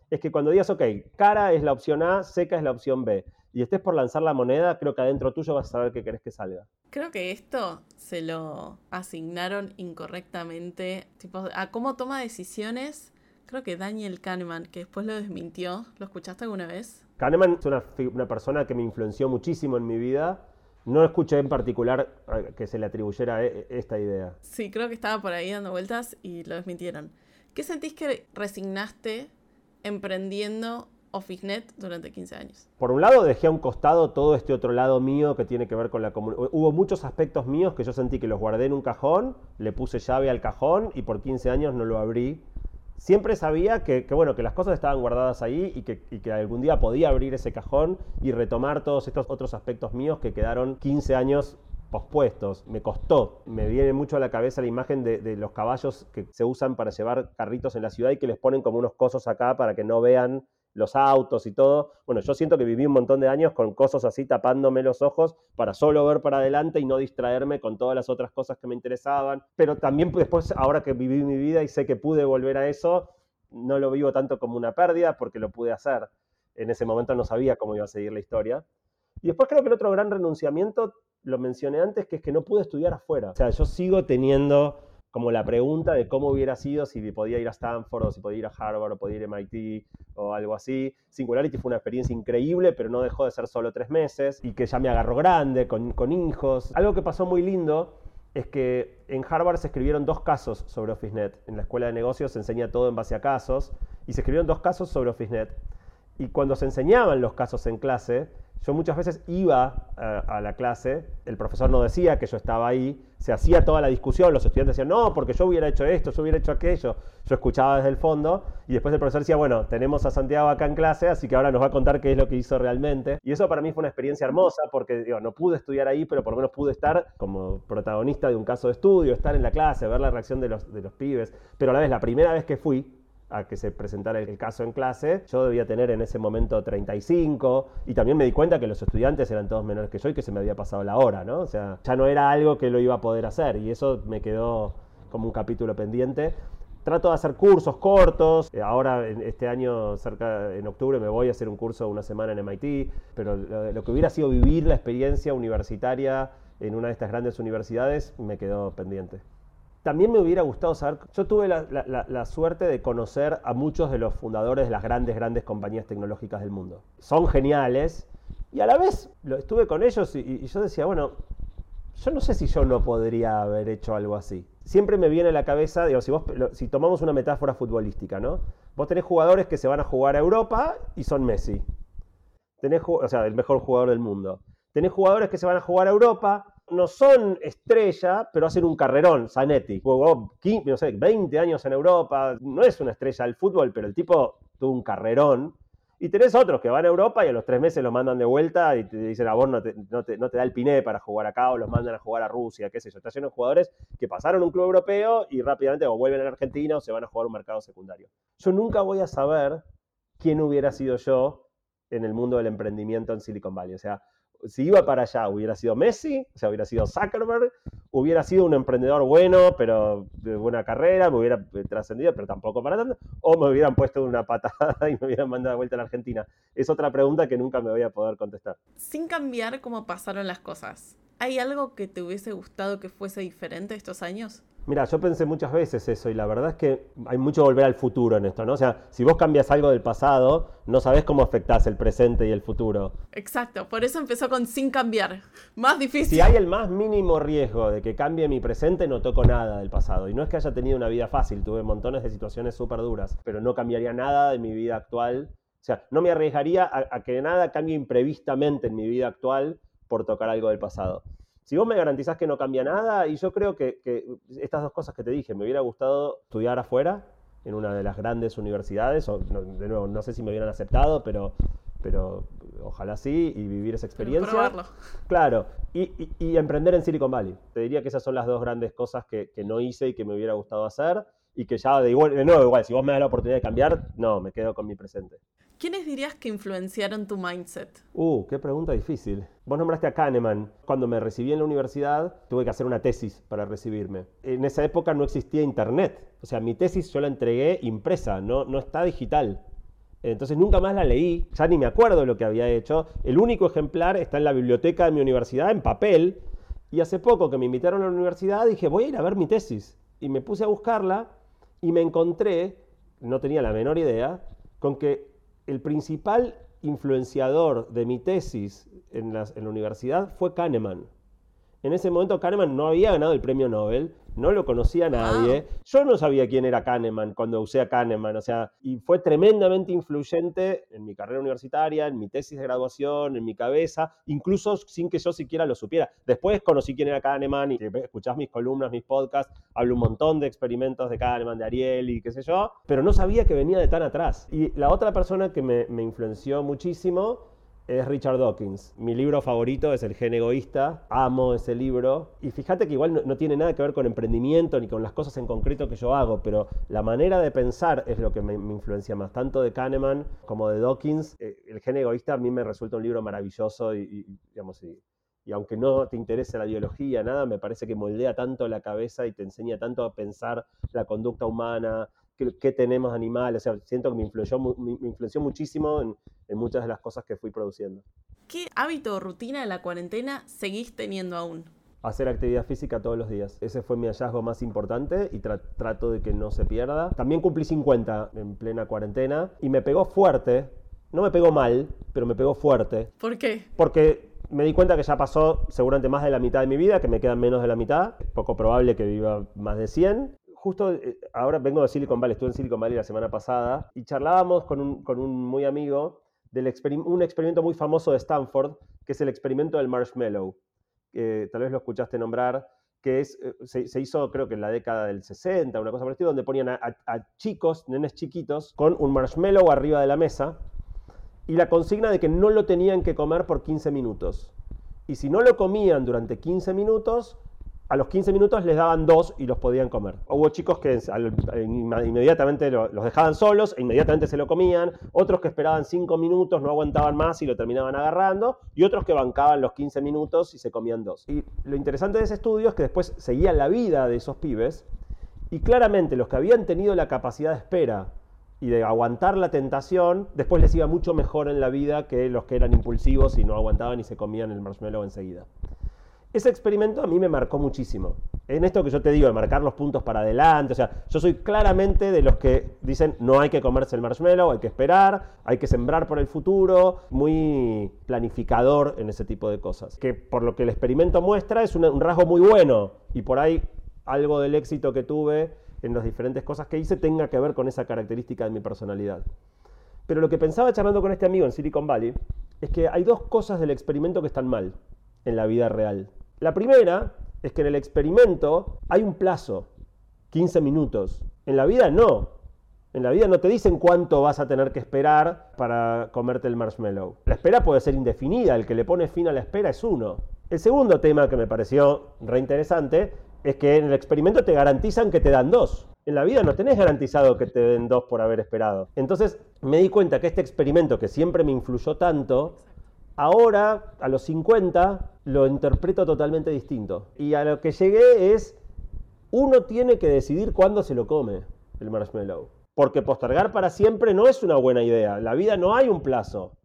es que cuando digas, ok, cara es la opción A, seca es la opción B, y estés por lanzar la moneda, creo que adentro tuyo vas a saber qué querés que salga. Creo que esto se lo asignaron incorrectamente, tipo, a cómo toma decisiones Creo que Daniel Kahneman, que después lo desmintió, ¿lo escuchaste alguna vez? Kahneman es una, persona que me influenció muchísimo en mi vida. No escuché en particular que se le atribuyera e, e, esta idea. Sí, creo que estaba por ahí dando vueltas y lo desmintieron. ¿Qué sentís que resignaste emprendiendo OfficeNet durante 15 años? Por un lado, dejé a un costado todo este otro lado mío que tiene que ver con la comunidad. Hubo muchos aspectos míos que yo sentí que los guardé en un cajón, le puse llave al cajón y por 15 años no lo abrí siempre sabía que, bueno, que las cosas estaban guardadas ahí y que, algún día podía abrir ese cajón y retomar todos estos otros aspectos míos que quedaron 15 años pospuestos. Me costó. Me viene mucho a la cabeza la imagen de, de, los caballos que se usan para llevar carritos en la ciudad y que les ponen como unos cosos acá para que no vean los autos y todo. Bueno, yo siento que viví un montón de años con cosas así tapándome los ojos para solo ver para adelante y no distraerme con todas las otras cosas que me interesaban. Pero también después, ahora que viví mi vida y sé que pude volver a eso, no lo vivo tanto como una pérdida porque lo pude hacer. En ese momento no sabía cómo iba a seguir la historia. Y después creo que el otro gran renunciamiento, lo mencioné antes, que es que no pude estudiar afuera. O sea, yo sigo teniendo como la pregunta de cómo hubiera sido si podía ir a Stanford o si podía ir a Harvard o podía ir a MIT o algo así. Singularity fue una experiencia increíble, pero no dejó de ser solo tres meses y que ya me agarró grande, con, con hijos. Algo que pasó muy lindo es que en Harvard se escribieron dos casos sobre OfficeNet. En la escuela de negocios se enseña todo en base a casos y se escribieron dos casos sobre OfficeNet. Y cuando se enseñaban los casos en clase, yo muchas veces iba a, la clase, el profesor no decía que yo estaba ahí, se hacía toda la discusión, los estudiantes decían, no, porque yo hubiera hecho esto, yo hubiera hecho aquello, yo escuchaba desde el fondo y después el profesor decía, bueno, tenemos a Santiago acá en clase, así que ahora nos va a contar qué es lo que hizo realmente. Y eso para mí fue una experiencia hermosa porque digo, no pude estudiar ahí, pero por lo menos pude estar como protagonista de un caso de estudio, estar en la clase, ver la reacción de los, de los pibes, pero a la vez la primera vez que fui, a que se presentara el caso en clase. Yo debía tener en ese momento 35 y también me di cuenta que los estudiantes eran todos menores que yo y que se me había pasado la hora, ¿no? O sea, ya no era algo que lo iba a poder hacer y eso me quedó como un capítulo pendiente. Trato de hacer cursos cortos. Eh, ahora, este año, cerca en octubre, me voy a hacer un curso una semana en MIT. Pero lo que hubiera sido vivir la experiencia universitaria en una de estas grandes universidades me quedó pendiente. También me hubiera gustado saber, yo tuve la, suerte de conocer a muchos de los fundadores de las grandes, grandes compañías tecnológicas del mundo. Son geniales y a la vez lo, estuve con ellos y, yo decía, bueno, yo no sé si yo no podría haber hecho algo así. Siempre me viene a la cabeza, digo, si, tomamos una metáfora futbolística, ¿no? Vos tenés jugadores que se van a jugar a Europa y son Messi. O sea, el mejor jugador del mundo. Tenés jugadores que se van a jugar a Europa, no son estrella, pero hacen un carrerón. Zanetti jugó 15, no sé, 20 años en Europa, no es una estrella del fútbol, pero el tipo tuvo un carrerón y tenés otros que van a Europa y a los tres meses los mandan de vuelta y te dicen, a vos no te, da el piné para jugar acá o los mandan a jugar a Rusia, qué sé yo. Está lleno jugadores que pasaron un club europeo y rápidamente o vuelven a Argentina o se van a jugar un mercado secundario. Yo nunca voy a saber quién hubiera sido yo en el mundo del emprendimiento en Silicon Valley. O sea, si iba para allá, hubiera sido Messi, o sea, hubiera sido Zuckerberg, hubiera sido un emprendedor bueno, pero de buena carrera, me hubiera eh, trascendido, pero tampoco para tanto, o me hubieran puesto una patada y me hubieran mandado de vuelta a la Argentina. Es otra pregunta que nunca me voy a poder contestar. Sin cambiar cómo pasaron las cosas, ¿hay algo que te hubiese gustado que fuese diferente estos años? Mira, yo pensé muchas veces eso y la verdad es que hay mucho volver al futuro en esto, ¿no? O sea, si vos cambias algo del pasado, no sabés cómo afectás el presente y el futuro. Exacto, por eso empezó con sin cambiar. Más difícil. Si hay el más mínimo riesgo de que cambie mi presente, no toco nada del pasado. Y no es que haya tenido una vida fácil, tuve montones de situaciones súper duras, pero no cambiaría nada de mi vida actual. O sea, no me arriesgaría a, a que nada cambie imprevistamente en mi vida actual por tocar algo del pasado si vos me garantizás que no cambia nada, y yo creo que, estas dos cosas que te dije, me hubiera gustado estudiar afuera, en una de las grandes universidades, o, de nuevo, no sé si me hubieran aceptado, pero, pero ojalá sí, y vivir esa experiencia. Claro, y, y, emprender en Silicon Valley. Te diría que esas son las dos grandes cosas que, que no hice y que me hubiera gustado hacer, y que ya de, igual, de nuevo, igual, si vos me das la oportunidad de cambiar, no, me quedo con mi presente. ¿Quiénes dirías que influenciaron tu mindset? Uh, qué pregunta difícil. Vos nombraste a Kahneman. Cuando me recibí en la universidad, tuve que hacer una tesis para recibirme. En esa época no existía internet. O sea, mi tesis yo la entregué impresa, no, no está digital. Entonces nunca más la leí, ya ni me acuerdo de lo que había hecho. El único ejemplar está en la biblioteca de mi universidad en papel. Y hace poco que me invitaron a la universidad dije, voy a ir a ver mi tesis. Y me puse a buscarla y me encontré, no tenía la menor idea, con que el principal influenciador de mi tesis en, la universidad fue Kahneman. En ese momento Kahneman no había ganado el premio Nobel, no lo conocía nadie. Yo no sabía quién era Kahneman cuando usé a Kahneman, o sea, y fue tremendamente influyente en mi carrera universitaria, en mi tesis de graduación, en mi cabeza, incluso sin que yo siquiera lo supiera. Después conocí quién era Kahneman y escuchás mis columnas, mis podcasts, hablo un montón de experimentos de Kahneman, de Ariel y qué sé yo, pero no sabía que venía de tan atrás. Y la otra persona que me, me influenció muchísimo es Richard Dawkins. Mi libro favorito es El gen egoísta. Amo ese libro. Y fíjate que igual no, tiene nada que ver con emprendimiento ni con las cosas en concreto que yo hago, pero la manera de pensar es lo que me, influencia más, tanto de Kahneman como de Dawkins. Eh, el gen egoísta a mí me resulta un libro maravilloso y, digamos, y, y aunque no te interese la biología, nada, me parece que moldea tanto la cabeza y te enseña tanto a pensar la conducta humana, qué, tenemos animales. O sea, siento que me influyó, me influenció muchísimo en, muchas de las cosas que fui produciendo. ¿Qué hábito o rutina de la cuarentena seguís teniendo aún? Hacer actividad física todos los días. Ese fue mi hallazgo más importante y trato de que no se pierda. También cumplí 50 en plena cuarentena y me pegó fuerte. No me pegó mal, pero me pegó fuerte. ¿Por qué? Porque me di cuenta que ya pasó seguramente más de la mitad de mi vida, que me quedan menos de la mitad. Es poco probable que viva más de 100 justo eh, ahora vengo de Silicon Valley, estuve en Silicon Valley la semana pasada y charlábamos con un, muy amigo de un experimento muy famoso de Stanford, que es el experimento del marshmallow. que tal vez lo escuchaste nombrar, que eh, se, hizo creo que en la década del 60, una cosa por el donde ponían a, a chicos, nenes chiquitos, con un marshmallow arriba de la mesa y la consigna de que no lo tenían que comer por 15 minutos. Y si no lo comían durante 15 minutos, a los 15 minutos les daban dos y los podían comer. Hubo chicos que inmediatamente los dejaban solos e inmediatamente se lo comían, otros que esperaban 5 minutos, no aguantaban más y lo terminaban agarrando, y otros que bancaban los 15 minutos y se comían dos. Y lo interesante de ese estudio es que después seguían la vida de esos pibes y claramente los que habían tenido la capacidad de espera y de aguantar la tentación, después les iba mucho mejor en la vida que los que eran impulsivos y no aguantaban y se comían el marshmallow enseguida. Ese experimento a mí me marcó muchísimo. En esto que yo te digo, de marcar los puntos para adelante, o sea, yo soy claramente de los que dicen no hay que comerse el marshmallow, hay que esperar, hay que sembrar por el futuro, muy planificador en ese tipo de cosas. Que por lo que el experimento muestra es un, un rasgo muy bueno y por ahí algo del éxito que tuve en las diferentes cosas que hice tenga que ver con esa característica de mi personalidad. Pero lo que pensaba charlando con este amigo en Silicon Valley es que hay dos cosas del experimento que están mal en la vida real. La primera es que en el experimento hay un plazo, 15 minutos. En la vida no. En la vida no te dicen cuánto vas a tener que esperar para comerte el marshmallow. La espera puede ser indefinida, el que le pone fin a la espera es uno. El segundo tema que me pareció reinteresante es que en el experimento te garantizan que te dan dos. En la vida no tenés garantizado que te den dos por haber esperado. Entonces me di cuenta que este experimento que siempre me influyó tanto, ahora a los 50 lo interpreto totalmente distinto. Y a lo que llegué es, uno tiene que decidir cuándo se lo come el marshmallow. Porque postergar para siempre no es una buena idea. La vida no hay un plazo.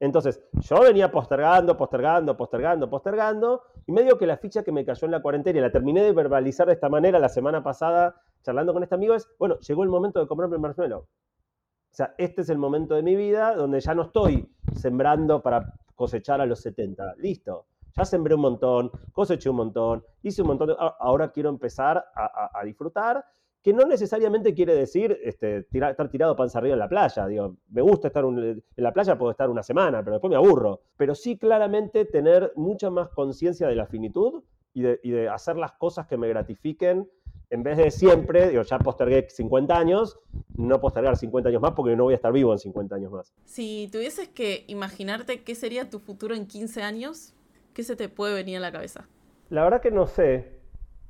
Entonces, yo venía postergando, postergando, postergando, postergando, y medio que la ficha que me cayó en la cuarentena y la terminé de verbalizar de esta manera la semana pasada, charlando con este amigo, es, bueno, llegó el momento de comprarme el marshmallow. O sea, este es el momento de mi vida donde ya no estoy sembrando para cosechar a los 70. Listo. Ya sembré un montón, coseché un montón, hice un montón. ahora quiero empezar a disfrutar que no necesariamente quiere decir este, estar tirado panza arriba en la playa. Digo, me gusta estar en la playa, puedo estar una semana, pero después me aburro. Pero sí claramente tener mucha más conciencia de la finitud y de, hacer las cosas que me gratifiquen en vez de siempre, digo, ya postergué 50 años, no postergar 50 años más porque no voy a estar vivo en 50 años más. Si tuvieses que imaginarte qué sería tu futuro en 15 años, ¿qué se te puede venir a la cabeza? La verdad que no sé.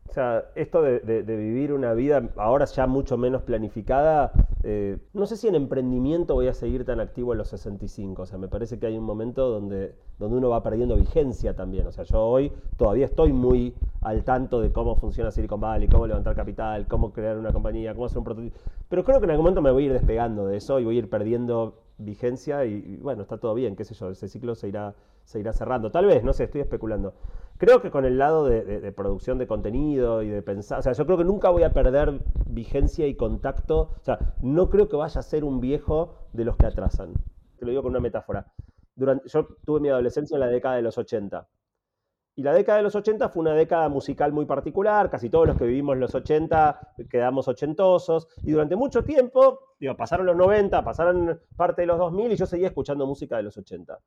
O sea, esto de, vivir una vida ahora ya mucho menos planificada, eh, no sé si en emprendimiento voy a seguir tan activo en los 65. O sea, me parece que hay un momento donde, donde uno va perdiendo vigencia también. O sea, yo hoy todavía estoy muy al tanto de cómo funciona Silicon Valley, cómo levantar capital, cómo crear una compañía, cómo hacer un prototipo. Pero creo que en algún momento me voy a ir despegando de eso y voy a ir perdiendo vigencia y, bueno, está todo bien, qué sé yo, ese ciclo se irá, se irá cerrando. Tal vez, no sé, estoy especulando. Creo que con el lado de, producción de contenido y de pensar, o sea, yo creo que nunca voy a perder vigencia y contacto, o sea, no creo que vaya a ser un viejo de los que atrasan. Te lo digo con una metáfora. Durante, yo tuve mi adolescencia en la década de los 80. Y la década de los 80 fue una década musical muy particular, casi todos los que vivimos los 80 quedamos ochentosos, y durante mucho tiempo, digo, pasaron los 90, pasaron parte de los 2000 y yo seguía escuchando música de los 80.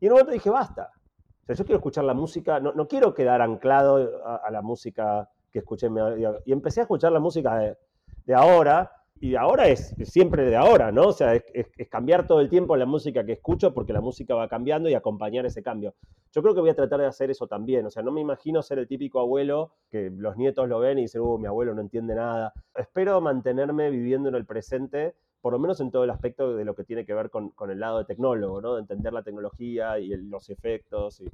Y en un momento dije, basta, yo quiero escuchar la música, no, quiero quedar anclado a, la música que escuché. Y empecé a escuchar la música de, ahora, y ahora es, siempre de ahora, ¿no? O sea, es, cambiar todo el tiempo la música que escucho porque la música va cambiando y acompañar ese cambio. Yo creo que voy a tratar de hacer eso también, o sea, no me imagino ser el típico abuelo que los nietos lo ven y dicen, uh, mi abuelo no entiende nada. Espero mantenerme viviendo en el presente por lo menos en todo el aspecto de lo que tiene que ver con, el lado de tecnólogo, ¿no? De entender la tecnología y los efectos y,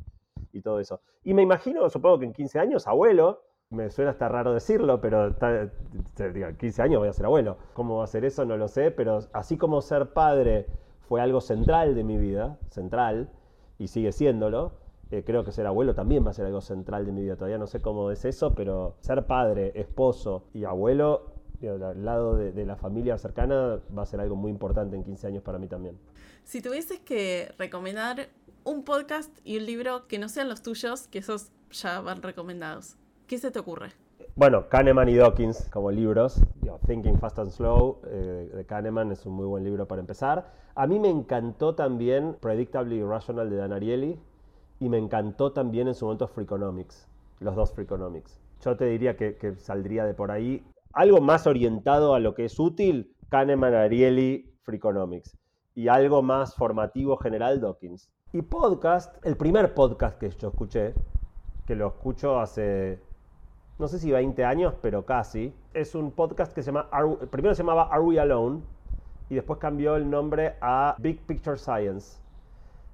todo eso. Y me imagino, supongo que en 15 años, abuelo, me suena hasta raro decirlo, pero en 15 años voy a ser abuelo. ¿Cómo va a ser eso? No lo sé, pero así como ser padre fue algo central de mi vida, central, y sigue siéndolo, eh, creo que ser abuelo también va a ser algo central de mi vida. Todavía no sé cómo es eso, pero ser padre, esposo y abuelo al lado de, la familia cercana va a ser algo muy importante en 15 años para mí también. Si tuvieses que recomendar un podcast y un libro que no sean los tuyos, que esos ya van recomendados, ¿qué se te ocurre? Bueno, Kahneman y Dawkins como libros. Thinking Fast and Slow eh, de Kahneman es un muy buen libro para empezar. A mí me encantó también Predictably Irrational de Dan Ariely y me encantó también en su momento Freakonomics, los dos Freakonomics. Yo te diría que, que saldría de por ahí algo más orientado a lo que es útil, Kahneman, Ariely, Freakonomics. Y algo más formativo general, Dawkins. Y podcast, el primer podcast que yo escuché, que lo escucho hace, no sé si 20 años, pero casi, es un podcast que se llama, primero se llamaba Are We Alone? Y después cambió el nombre a Big Picture Science,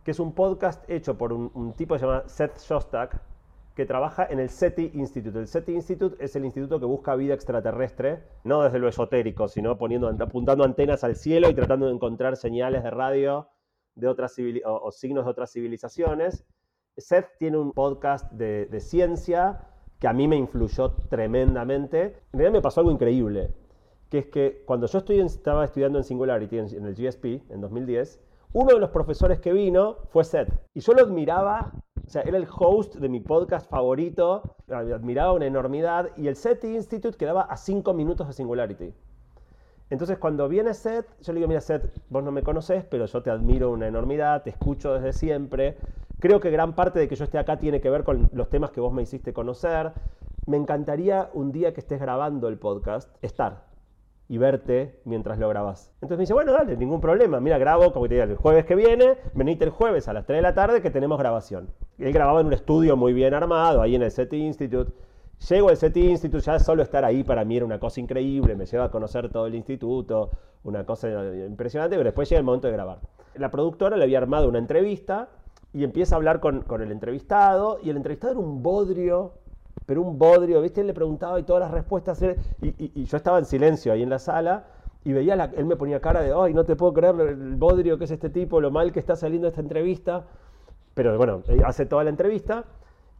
que es un podcast hecho por un, un tipo que se llama Seth Shostak, que trabaja en el SETI Institute. El SETI Institute es el instituto que busca vida extraterrestre, no desde lo esotérico, sino apuntando antenas al cielo y tratando de encontrar señales de radio de otras o, signos de otras civilizaciones. Seth tiene un podcast de, ciencia que a mí me influyó tremendamente. En realidad me pasó algo increíble, que es que cuando yo estaba estudiando en Singularity, en, el GSP, en 2010, uno de los profesores que vino fue Seth. Y yo lo admiraba, o sea, era el host de mi podcast favorito, admiraba una enormidad, y el Seth Institute quedaba a cinco minutos de Singularity. Entonces cuando viene Seth, yo le digo, mira Seth, vos no me conoces, pero yo te admiro una enormidad, te escucho desde siempre. Creo que gran parte de que yo esté acá tiene que ver con los temas que vos me hiciste conocer. Me encantaría un día que estés grabando el podcast, estar y verte mientras lo grabas. Entonces me dice, bueno, dale, ningún problema. Mira, grabo, como te digo, el jueves que viene, venite el jueves a las 3 de la tarde que tenemos grabación. él grababa en un estudio muy bien armado, ahí en el SETI Institute. Llego al SETI Institute, ya solo estar ahí para mí era una cosa increíble, me lleva a conocer todo el instituto, una cosa impresionante, pero después llega el momento de grabar. La productora le había armado una entrevista y empieza a hablar con, con el entrevistado, y el entrevistado era un bodrio, pero un bodrio, ¿viste? Él le preguntaba y todas las respuestas, y, yo estaba en silencio ahí en la sala, y veía, él me ponía cara de, ay, no te puedo creer el bodrio que es este tipo, lo mal que está saliendo esta entrevista, pero bueno, hace toda la entrevista,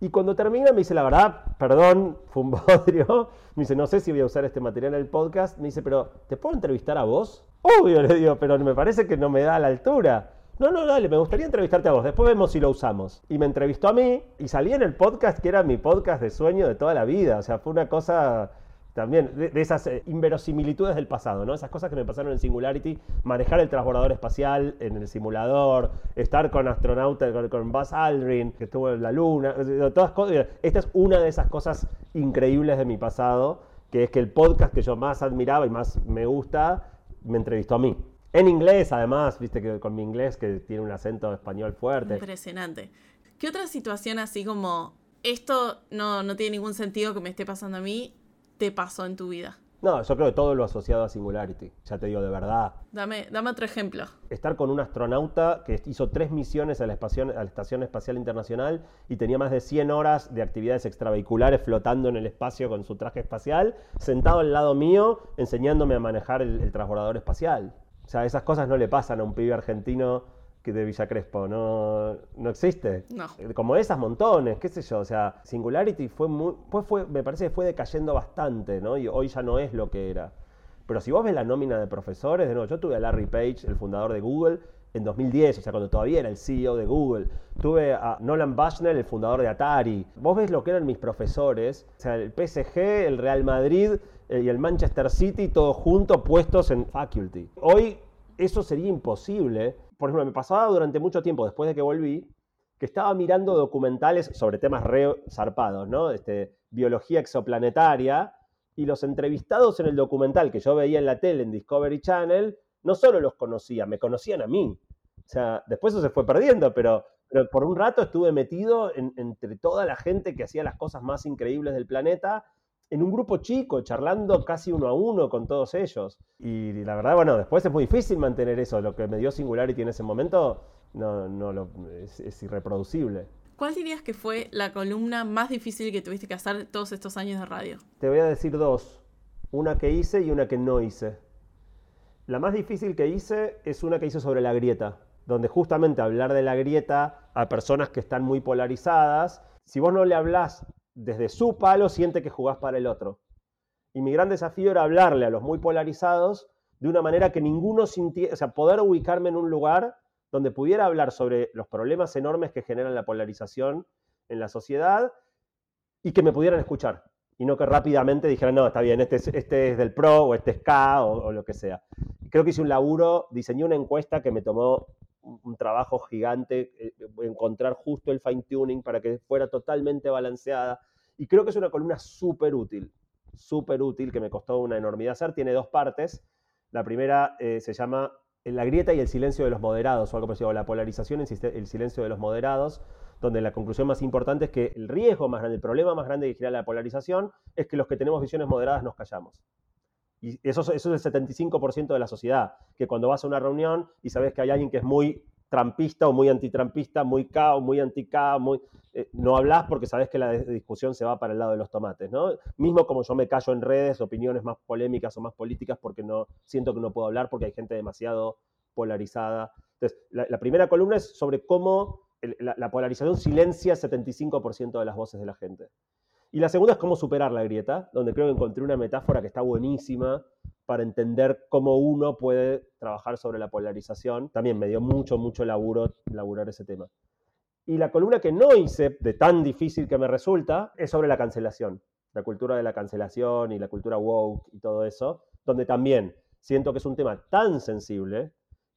y cuando termina me dice, la verdad, perdón, fue un bodrio. Me dice, no sé si voy a usar este material en el podcast. Me dice, pero ¿te puedo entrevistar a vos? Obvio, le digo, pero me parece que no me da a la altura. No, no, dale, me gustaría entrevistarte a vos. Después vemos si lo usamos. Y me entrevistó a mí y salí en el podcast que era mi podcast de sueño de toda la vida. O sea, fue una cosa también de, esas eh, inverosimilitudes del pasado, ¿no? Esas cosas que me pasaron en Singularity, manejar el transbordador espacial en el simulador, estar con astronautas, con, Buzz Aldrin, que estuvo en la luna, todas cosas. Esta es una de esas cosas increíbles de mi pasado, que es que el podcast que yo más admiraba y más me gusta, me entrevistó a mí. En inglés, además, viste que con mi inglés que tiene un acento español fuerte. Impresionante. ¿Qué otra situación así como esto no, no tiene ningún sentido que me esté pasando a mí te pasó en tu vida? No, yo creo que todo lo asociado a Singularity, ya te digo de verdad. Dame, dame otro ejemplo. Estar con un astronauta que hizo tres misiones a la, a la, Estación Espacial Internacional y tenía más de 100 horas de actividades extravehiculares flotando en el espacio con su traje espacial, sentado al lado mío enseñándome a manejar el, el transbordador espacial. O sea, esas cosas no le pasan a un pibe argentino que de Villa Crespo, no, no existe. No. Eh, como esas montones, qué sé yo, o sea, Singularity fue muy, pues fue, me parece que fue decayendo bastante, ¿no? Y hoy ya no es lo que era. Pero si vos ves la nómina de profesores, de nuevo, yo tuve a Larry Page, el fundador de Google, en 2010, o sea, cuando todavía era el CEO de Google. Tuve a Nolan Bushnell, el fundador de Atari. Vos ves lo que eran mis profesores, o sea, el PSG, el Real Madrid y el Manchester City, todos juntos puestos en faculty. Hoy eso sería imposible por ejemplo, me pasaba durante mucho tiempo, después de que volví, que estaba mirando documentales sobre temas re zarpados, ¿no? Este, biología exoplanetaria, y los entrevistados en el documental que yo veía en la tele, en Discovery Channel, no solo los conocía, me conocían a mí. O sea, después eso se fue perdiendo, pero, por un rato estuve metido entre toda la gente que hacía las cosas más increíbles del planeta en un grupo chico, charlando casi uno a uno con todos ellos. Y la verdad, bueno, después es muy difícil mantener eso. Lo que me dio Singularity en ese momento no, no lo, es, irreproducible. ¿Cuál dirías que fue la columna más difícil que tuviste que hacer todos estos años de radio? Te voy a decir dos. Una que hice y una que no hice. La más difícil que hice es una que hice sobre la grieta, donde justamente hablar de la grieta a personas que están muy polarizadas, si vos no le hablas desde su palo siente que jugás para el otro. Y mi gran desafío era hablarle a los muy polarizados de una manera que ninguno sintiera, o sea, poder ubicarme en un lugar donde pudiera hablar sobre los problemas enormes que generan la polarización en la sociedad y que me pudieran escuchar. Y no que rápidamente dijeran, no, está bien, este es, este es del PRO o este es K o, o lo que sea. Creo que hice un laburo, diseñé una encuesta que me tomó un trabajo gigante, eh, encontrar justo el fine tuning para que fuera totalmente balanceada. Y creo que es una columna súper útil, súper útil, que me costó una enormidad hacer. Tiene dos partes. La primera eh, se llama La grieta y el silencio de los moderados, o algo parecido, la polarización y el silencio de los moderados, donde la conclusión más importante es que el riesgo más grande, el problema más grande que genera la polarización es que los que tenemos visiones moderadas nos callamos. Y eso, es el 75% de la sociedad, que cuando vas a una reunión y sabes que hay alguien que es muy trampista o muy antitrampista, muy K o muy anti-K, eh, no hablas porque sabes que la discusión se va para el lado de los tomates, ¿no? Mismo como yo me callo en redes, opiniones más polémicas o más políticas porque no siento que no puedo hablar porque hay gente demasiado polarizada. Entonces, la, primera columna es sobre cómo la, la polarización silencia el 75% de las voces de la gente. Y la segunda es cómo superar la grieta, donde creo que encontré una metáfora que está buenísima para entender cómo uno puede trabajar sobre la polarización. También me dio mucho, mucho laburo laburar ese tema. Y la columna que no hice, de tan difícil que me resulta, es sobre la cancelación, la cultura de la cancelación y la cultura woke y todo eso, donde también siento que es un tema tan sensible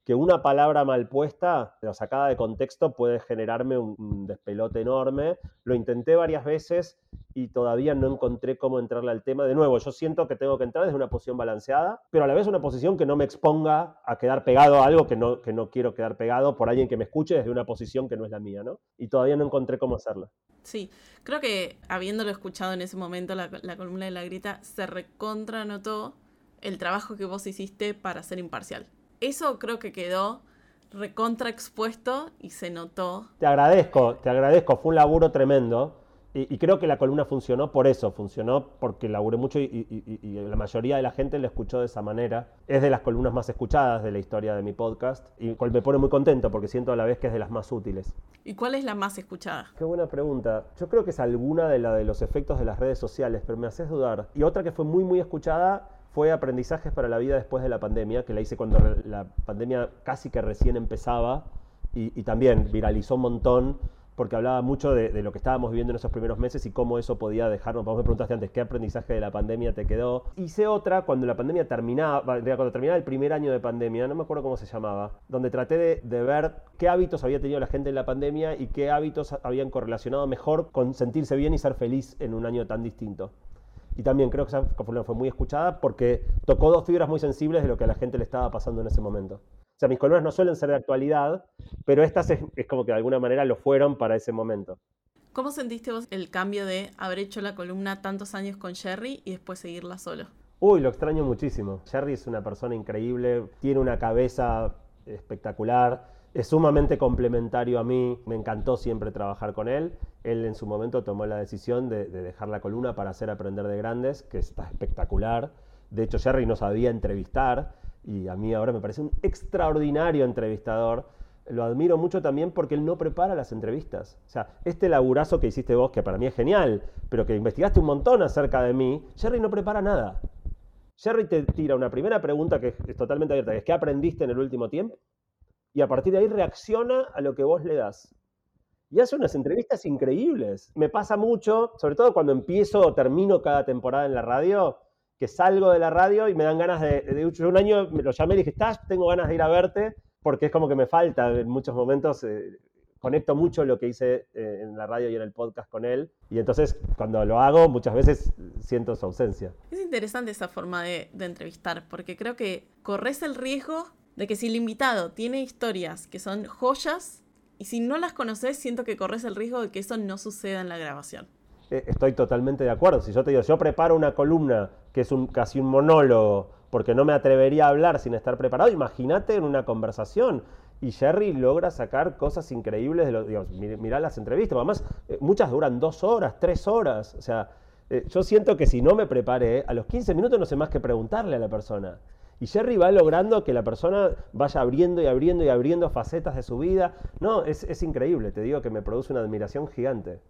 que una palabra mal puesta, o sacada de contexto, puede generarme un, despelote enorme. Lo intenté varias veces y todavía no encontré cómo entrarle al tema. De nuevo, yo siento que tengo que entrar desde una posición balanceada, pero a la vez una posición que no me exponga a quedar pegado a algo que no, que no quiero quedar pegado por alguien que me escuche desde una posición que no es la mía, ¿no? Y todavía no encontré cómo hacerlo. Sí, creo que habiéndolo escuchado en ese momento, la, la columna de la grita, se recontra notó el trabajo que vos hiciste para ser imparcial eso creo que quedó recontra expuesto y se notó. Te agradezco, te agradezco, fue un laburo tremendo. Y, creo que la columna funcionó por eso, funcionó porque laburé mucho y, la mayoría de la gente lo escuchó de esa manera. Es de las columnas más escuchadas de la historia de mi podcast y me pone muy contento porque siento a la vez que es de las más útiles. ¿Y cuál es la más escuchada? Qué buena pregunta. Yo creo que es alguna de, la de los efectos de las redes sociales, pero me haces dudar. Y otra que fue muy, muy escuchada fue Aprendizajes para la vida después de la pandemia, que la hice cuando la pandemia casi que recién empezaba y, también viralizó un montón porque hablaba mucho de, lo que estábamos viviendo en esos primeros meses y cómo eso podía dejarnos. Vos me preguntaste antes, ¿qué aprendizaje de la pandemia te quedó? Hice otra cuando la pandemia terminaba, cuando terminaba el primer año de pandemia, no me acuerdo cómo se llamaba, donde traté de, de ver qué hábitos había tenido la gente en la pandemia y qué hábitos habían correlacionado mejor con sentirse bien y ser feliz en un año tan distinto. Y también creo que esa fue muy escuchada porque tocó dos fibras muy sensibles de lo que a la gente le estaba pasando en ese momento. O sea, mis columnas no suelen ser de actualidad, pero estas es, como que de alguna manera lo fueron para ese momento. ¿Cómo sentiste vos el cambio de haber hecho la columna tantos años con Jerry y después seguirla solo? Uy, lo extraño muchísimo. Jerry es una persona increíble, tiene una cabeza espectacular es sumamente complementario a mí, me encantó siempre trabajar con él. Él en su momento tomó la decisión de, dejar la columna para hacer Aprender de Grandes, que está espectacular. De hecho, Jerry no sabía entrevistar y a mí ahora me parece un extraordinario entrevistador. Lo admiro mucho también porque él no prepara las entrevistas. O sea, este laburazo que hiciste vos, que para mí es genial, pero que investigaste un montón acerca de mí, Jerry no prepara nada. Jerry te tira una primera pregunta que es totalmente abierta, que es ¿qué aprendiste en el último tiempo? y a partir de ahí reacciona a lo que vos le das. Y hace unas entrevistas increíbles. Me pasa mucho, sobre todo cuando empiezo o termino cada temporada en la radio, que salgo de la radio y me dan ganas de... de un año me lo llamé y dije, estás, tengo ganas de ir a verte, porque es como que me falta en muchos momentos. Eh, conecto mucho lo que hice eh, en la radio y en el podcast con él. Y entonces cuando lo hago muchas veces siento su ausencia. Es interesante esa forma de, de entrevistar, porque creo que corres el riesgo de que si el invitado tiene historias que son joyas, y si no las conoces, siento que corres el riesgo de que eso no suceda en la grabación. Eh, estoy totalmente de acuerdo. Si yo te digo, yo preparo una columna que es un, casi un monólogo, porque no me atrevería a hablar sin estar preparado, imagínate en una conversación. Y Jerry logra sacar cosas increíbles de los. Digamos, mirá las entrevistas. Además, eh, muchas duran dos horas, tres horas. O sea, eh, yo siento que si no me preparé, a los 15 minutos no sé más que preguntarle a la persona. Y Jerry va logrando que la persona vaya abriendo y abriendo y abriendo facetas de su vida. No, es, increíble, te digo que me produce una admiración gigante.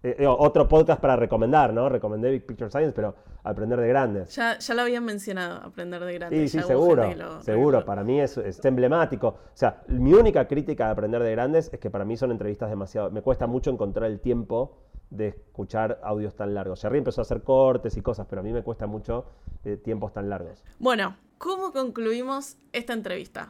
Eh, eh, otro podcast para recomendar, ¿no? Recomendé Big Picture Science, pero Aprender de Grandes. Ya, ya lo habían mencionado, Aprender de Grandes. Sí, sí, seguro. seguro, para mí es, es, emblemático. O sea, mi única crítica de Aprender de Grandes es que para mí son entrevistas demasiado... Me cuesta mucho encontrar el tiempo de escuchar audios tan largos. Jerry empezó a hacer cortes y cosas, pero a mí me cuesta mucho eh, tiempos tan largos. Bueno, ¿cómo concluimos esta entrevista?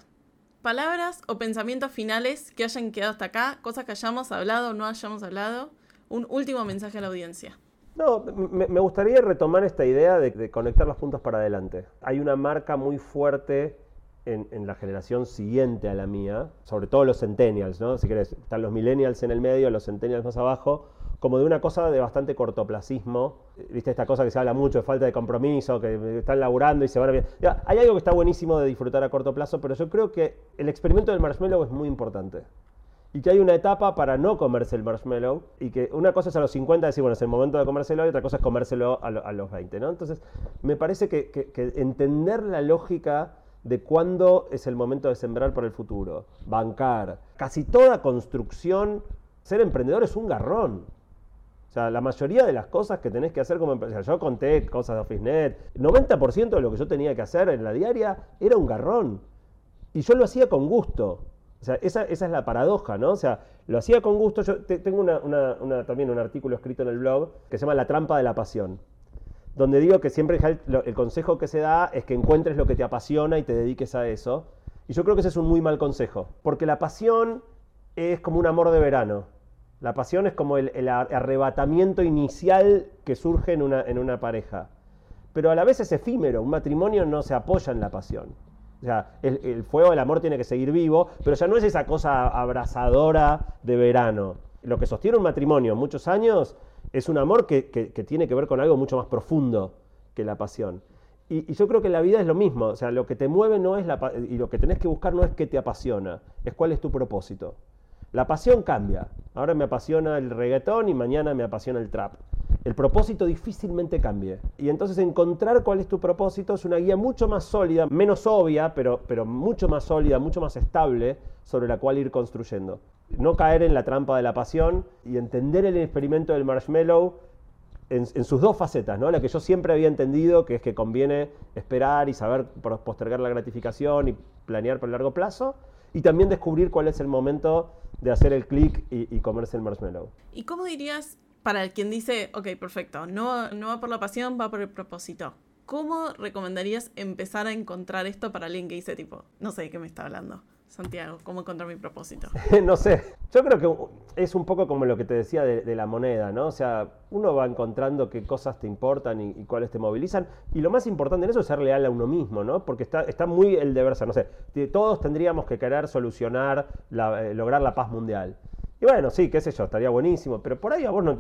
Palabras o pensamientos finales que hayan quedado hasta acá, cosas que hayamos hablado o no hayamos hablado. Un último mensaje a la audiencia. No, me, gustaría retomar esta idea de, conectar los puntos para adelante. Hay una marca muy fuerte en, la generación siguiente a la mía, sobre todo los centennials, ¿no? Si querés, están los millennials en el medio, los centennials más abajo, como de una cosa de bastante cortoplacismo. Viste esta cosa que se habla mucho de falta de compromiso, que están laburando y se van a... Ya, hay algo que está buenísimo de disfrutar a corto plazo, pero yo creo que el experimento del marshmallow es muy importante. Y que hay una etapa para no comerse el marshmallow y que una cosa es a los 50 decir, bueno, es el momento de comérselo y otra cosa es comérselo a, los 20, ¿no? Entonces, me parece que, entender la lógica de cuándo es el momento de sembrar para el futuro, bancar, casi toda construcción, ser emprendedor es un garrón. O sea, la mayoría de las cosas que tenés que hacer como empresario, yo conté cosas de OfficeNet, 90% de lo que yo tenía que hacer en la diaria era un garrón. Y yo lo hacía con gusto. O sea, esa, es la paradoja, ¿no? O sea, lo hacía con gusto. Yo tengo también un artículo escrito en el blog que se llama La trampa de la pasión, donde digo que siempre el, consejo que se da es que encuentres lo que te apasiona y te dediques a eso. Y yo creo que ese es un muy mal consejo, porque la pasión es como un amor de verano. La pasión es como el, arrebatamiento inicial que surge en una, en una pareja. Pero a la vez es efímero, un matrimonio no se apoya en la pasión. El, fuego del amor tiene que seguir vivo, pero ya no es esa cosa abrasadora de verano. Lo que sostiene un matrimonio muchos años es un amor que, tiene que ver con algo mucho más profundo que la pasión. Y, yo creo que la vida es lo mismo. O sea, lo que te mueve no es la y lo que tenés que buscar no es qué te apasiona, es cuál es tu propósito. La pasión cambia. Ahora me apasiona el reggaetón y mañana me apasiona el trap el propósito difícilmente cambie. Y entonces encontrar cuál es tu propósito es una guía mucho más sólida, menos obvia, pero, pero mucho más sólida, mucho más estable sobre la cual ir construyendo. No caer en la trampa de la pasión y entender el experimento del marshmallow en, sus dos facetas, ¿no? La que yo siempre había entendido, que es que conviene esperar y saber postergar la gratificación y planear por largo plazo, y también descubrir cuál es el momento de hacer el clic y, y comerse el marshmallow. ¿Y cómo dirías para quien dice, ok, perfecto, no, no va por la pasión, va por el propósito. ¿Cómo recomendarías empezar a encontrar esto para alguien que dice tipo, no sé de qué me está hablando? Santiago, ¿cómo encontrar mi propósito? no sé, yo creo que es un poco como lo que te decía de, la moneda, ¿no? O sea, uno va encontrando qué cosas te importan y, cuáles te movilizan, y lo más importante en eso es ser leal a uno mismo, ¿no? Porque está, está muy el deber ser, no sé, todos tendríamos que querer solucionar, eh, lograr la paz mundial. Y bueno, sí, qué sé yo, estaría buenísimo, pero por ahí a vos no,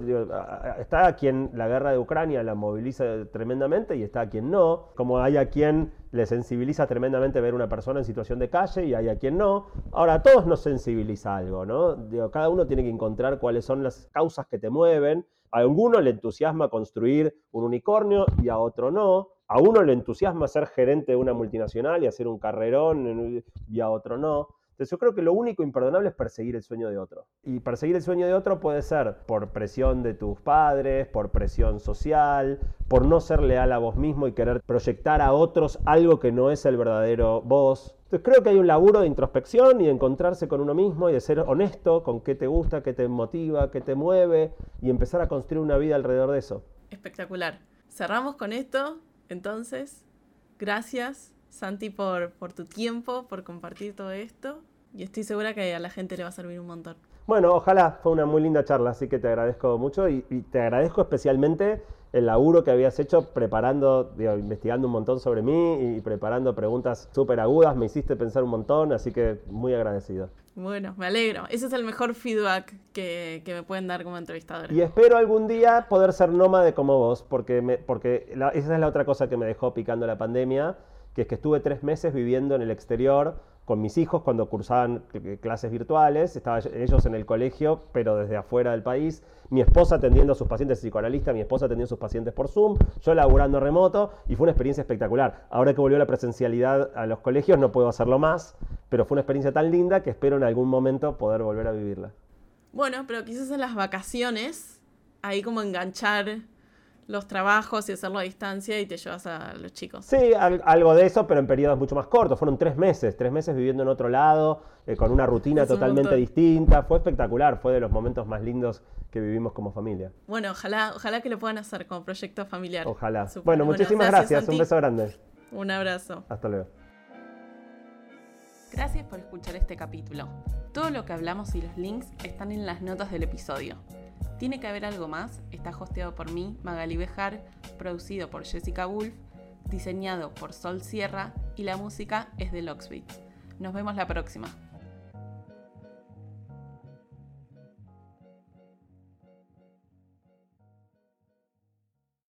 está a quien la guerra de Ucrania la moviliza tremendamente y está a quien no, como hay a quien le sensibiliza tremendamente ver una persona en situación de calle y hay a quien no. Ahora, a todos nos sensibiliza algo, ¿no? cada uno tiene que encontrar cuáles son las causas que te mueven. A alguno le entusiasma construir un unicornio y a otro no. A uno le entusiasma ser gerente de una multinacional y hacer un carrerón y a otro no. Entonces yo creo que lo único imperdonable es perseguir el sueño de otro. Y perseguir el sueño de otro puede ser por presión de tus padres, por presión social, por no ser leal a vos mismo y querer proyectar a otros algo que no es el verdadero vos. Entonces creo que hay un laburo de introspección y de encontrarse con uno mismo y de ser honesto con qué te gusta, qué te motiva, qué te mueve y empezar a construir una vida alrededor de eso. Espectacular. Cerramos con esto, entonces. Gracias Santi, por, por tu tiempo, por compartir todo esto. Y estoy segura que a la gente le va a servir un montón. Bueno, ojalá, fue una muy linda charla, así que te agradezco mucho y, te agradezco especialmente el laburo que habías hecho preparando, investigando un montón sobre mí y preparando preguntas súper agudas, me hiciste pensar un montón, así que muy agradecido. Bueno, me alegro. Ese es el mejor feedback que, me pueden dar como entrevistadora. Y espero algún día poder ser nómade como vos, porque, me, porque esa es la otra cosa que me dejó picando la pandemia que es que estuve tres meses viviendo en el exterior con mis hijos cuando cursaban clases virtuales, estaban ellos en el colegio, pero desde afuera del país, mi esposa atendiendo a sus pacientes psicoanalistas, mi esposa atendiendo a sus pacientes por Zoom, yo laburando remoto, y fue una experiencia espectacular. Ahora que volvió la presencialidad a los colegios no puedo hacerlo más, pero fue una experiencia tan linda que espero en algún momento poder volver a vivirla. Bueno, pero quizás en las vacaciones, ahí como enganchar los trabajos y hacerlo a distancia y te llevas a los chicos. Sí, algo de eso, pero en periodos mucho más cortos. Fueron tres meses, tres meses viviendo en otro lado, eh, con una rutina totalmente distinta. Fue espectacular, fue de los momentos más lindos que vivimos como familia. Bueno, ojalá, ojalá que lo puedan hacer como proyecto familiar. Ojalá. Bueno, muchísimas gracias, un beso grande. Un abrazo. Hasta luego. Gracias por escuchar este capítulo. Todo lo que hablamos y los links están en las notas del episodio. Tiene que haber algo más está hosteado por mí, Magali Bejar, producido por Jessica Wolf, diseñado por Sol Sierra y la música es de Locksbeat. Nos vemos la próxima.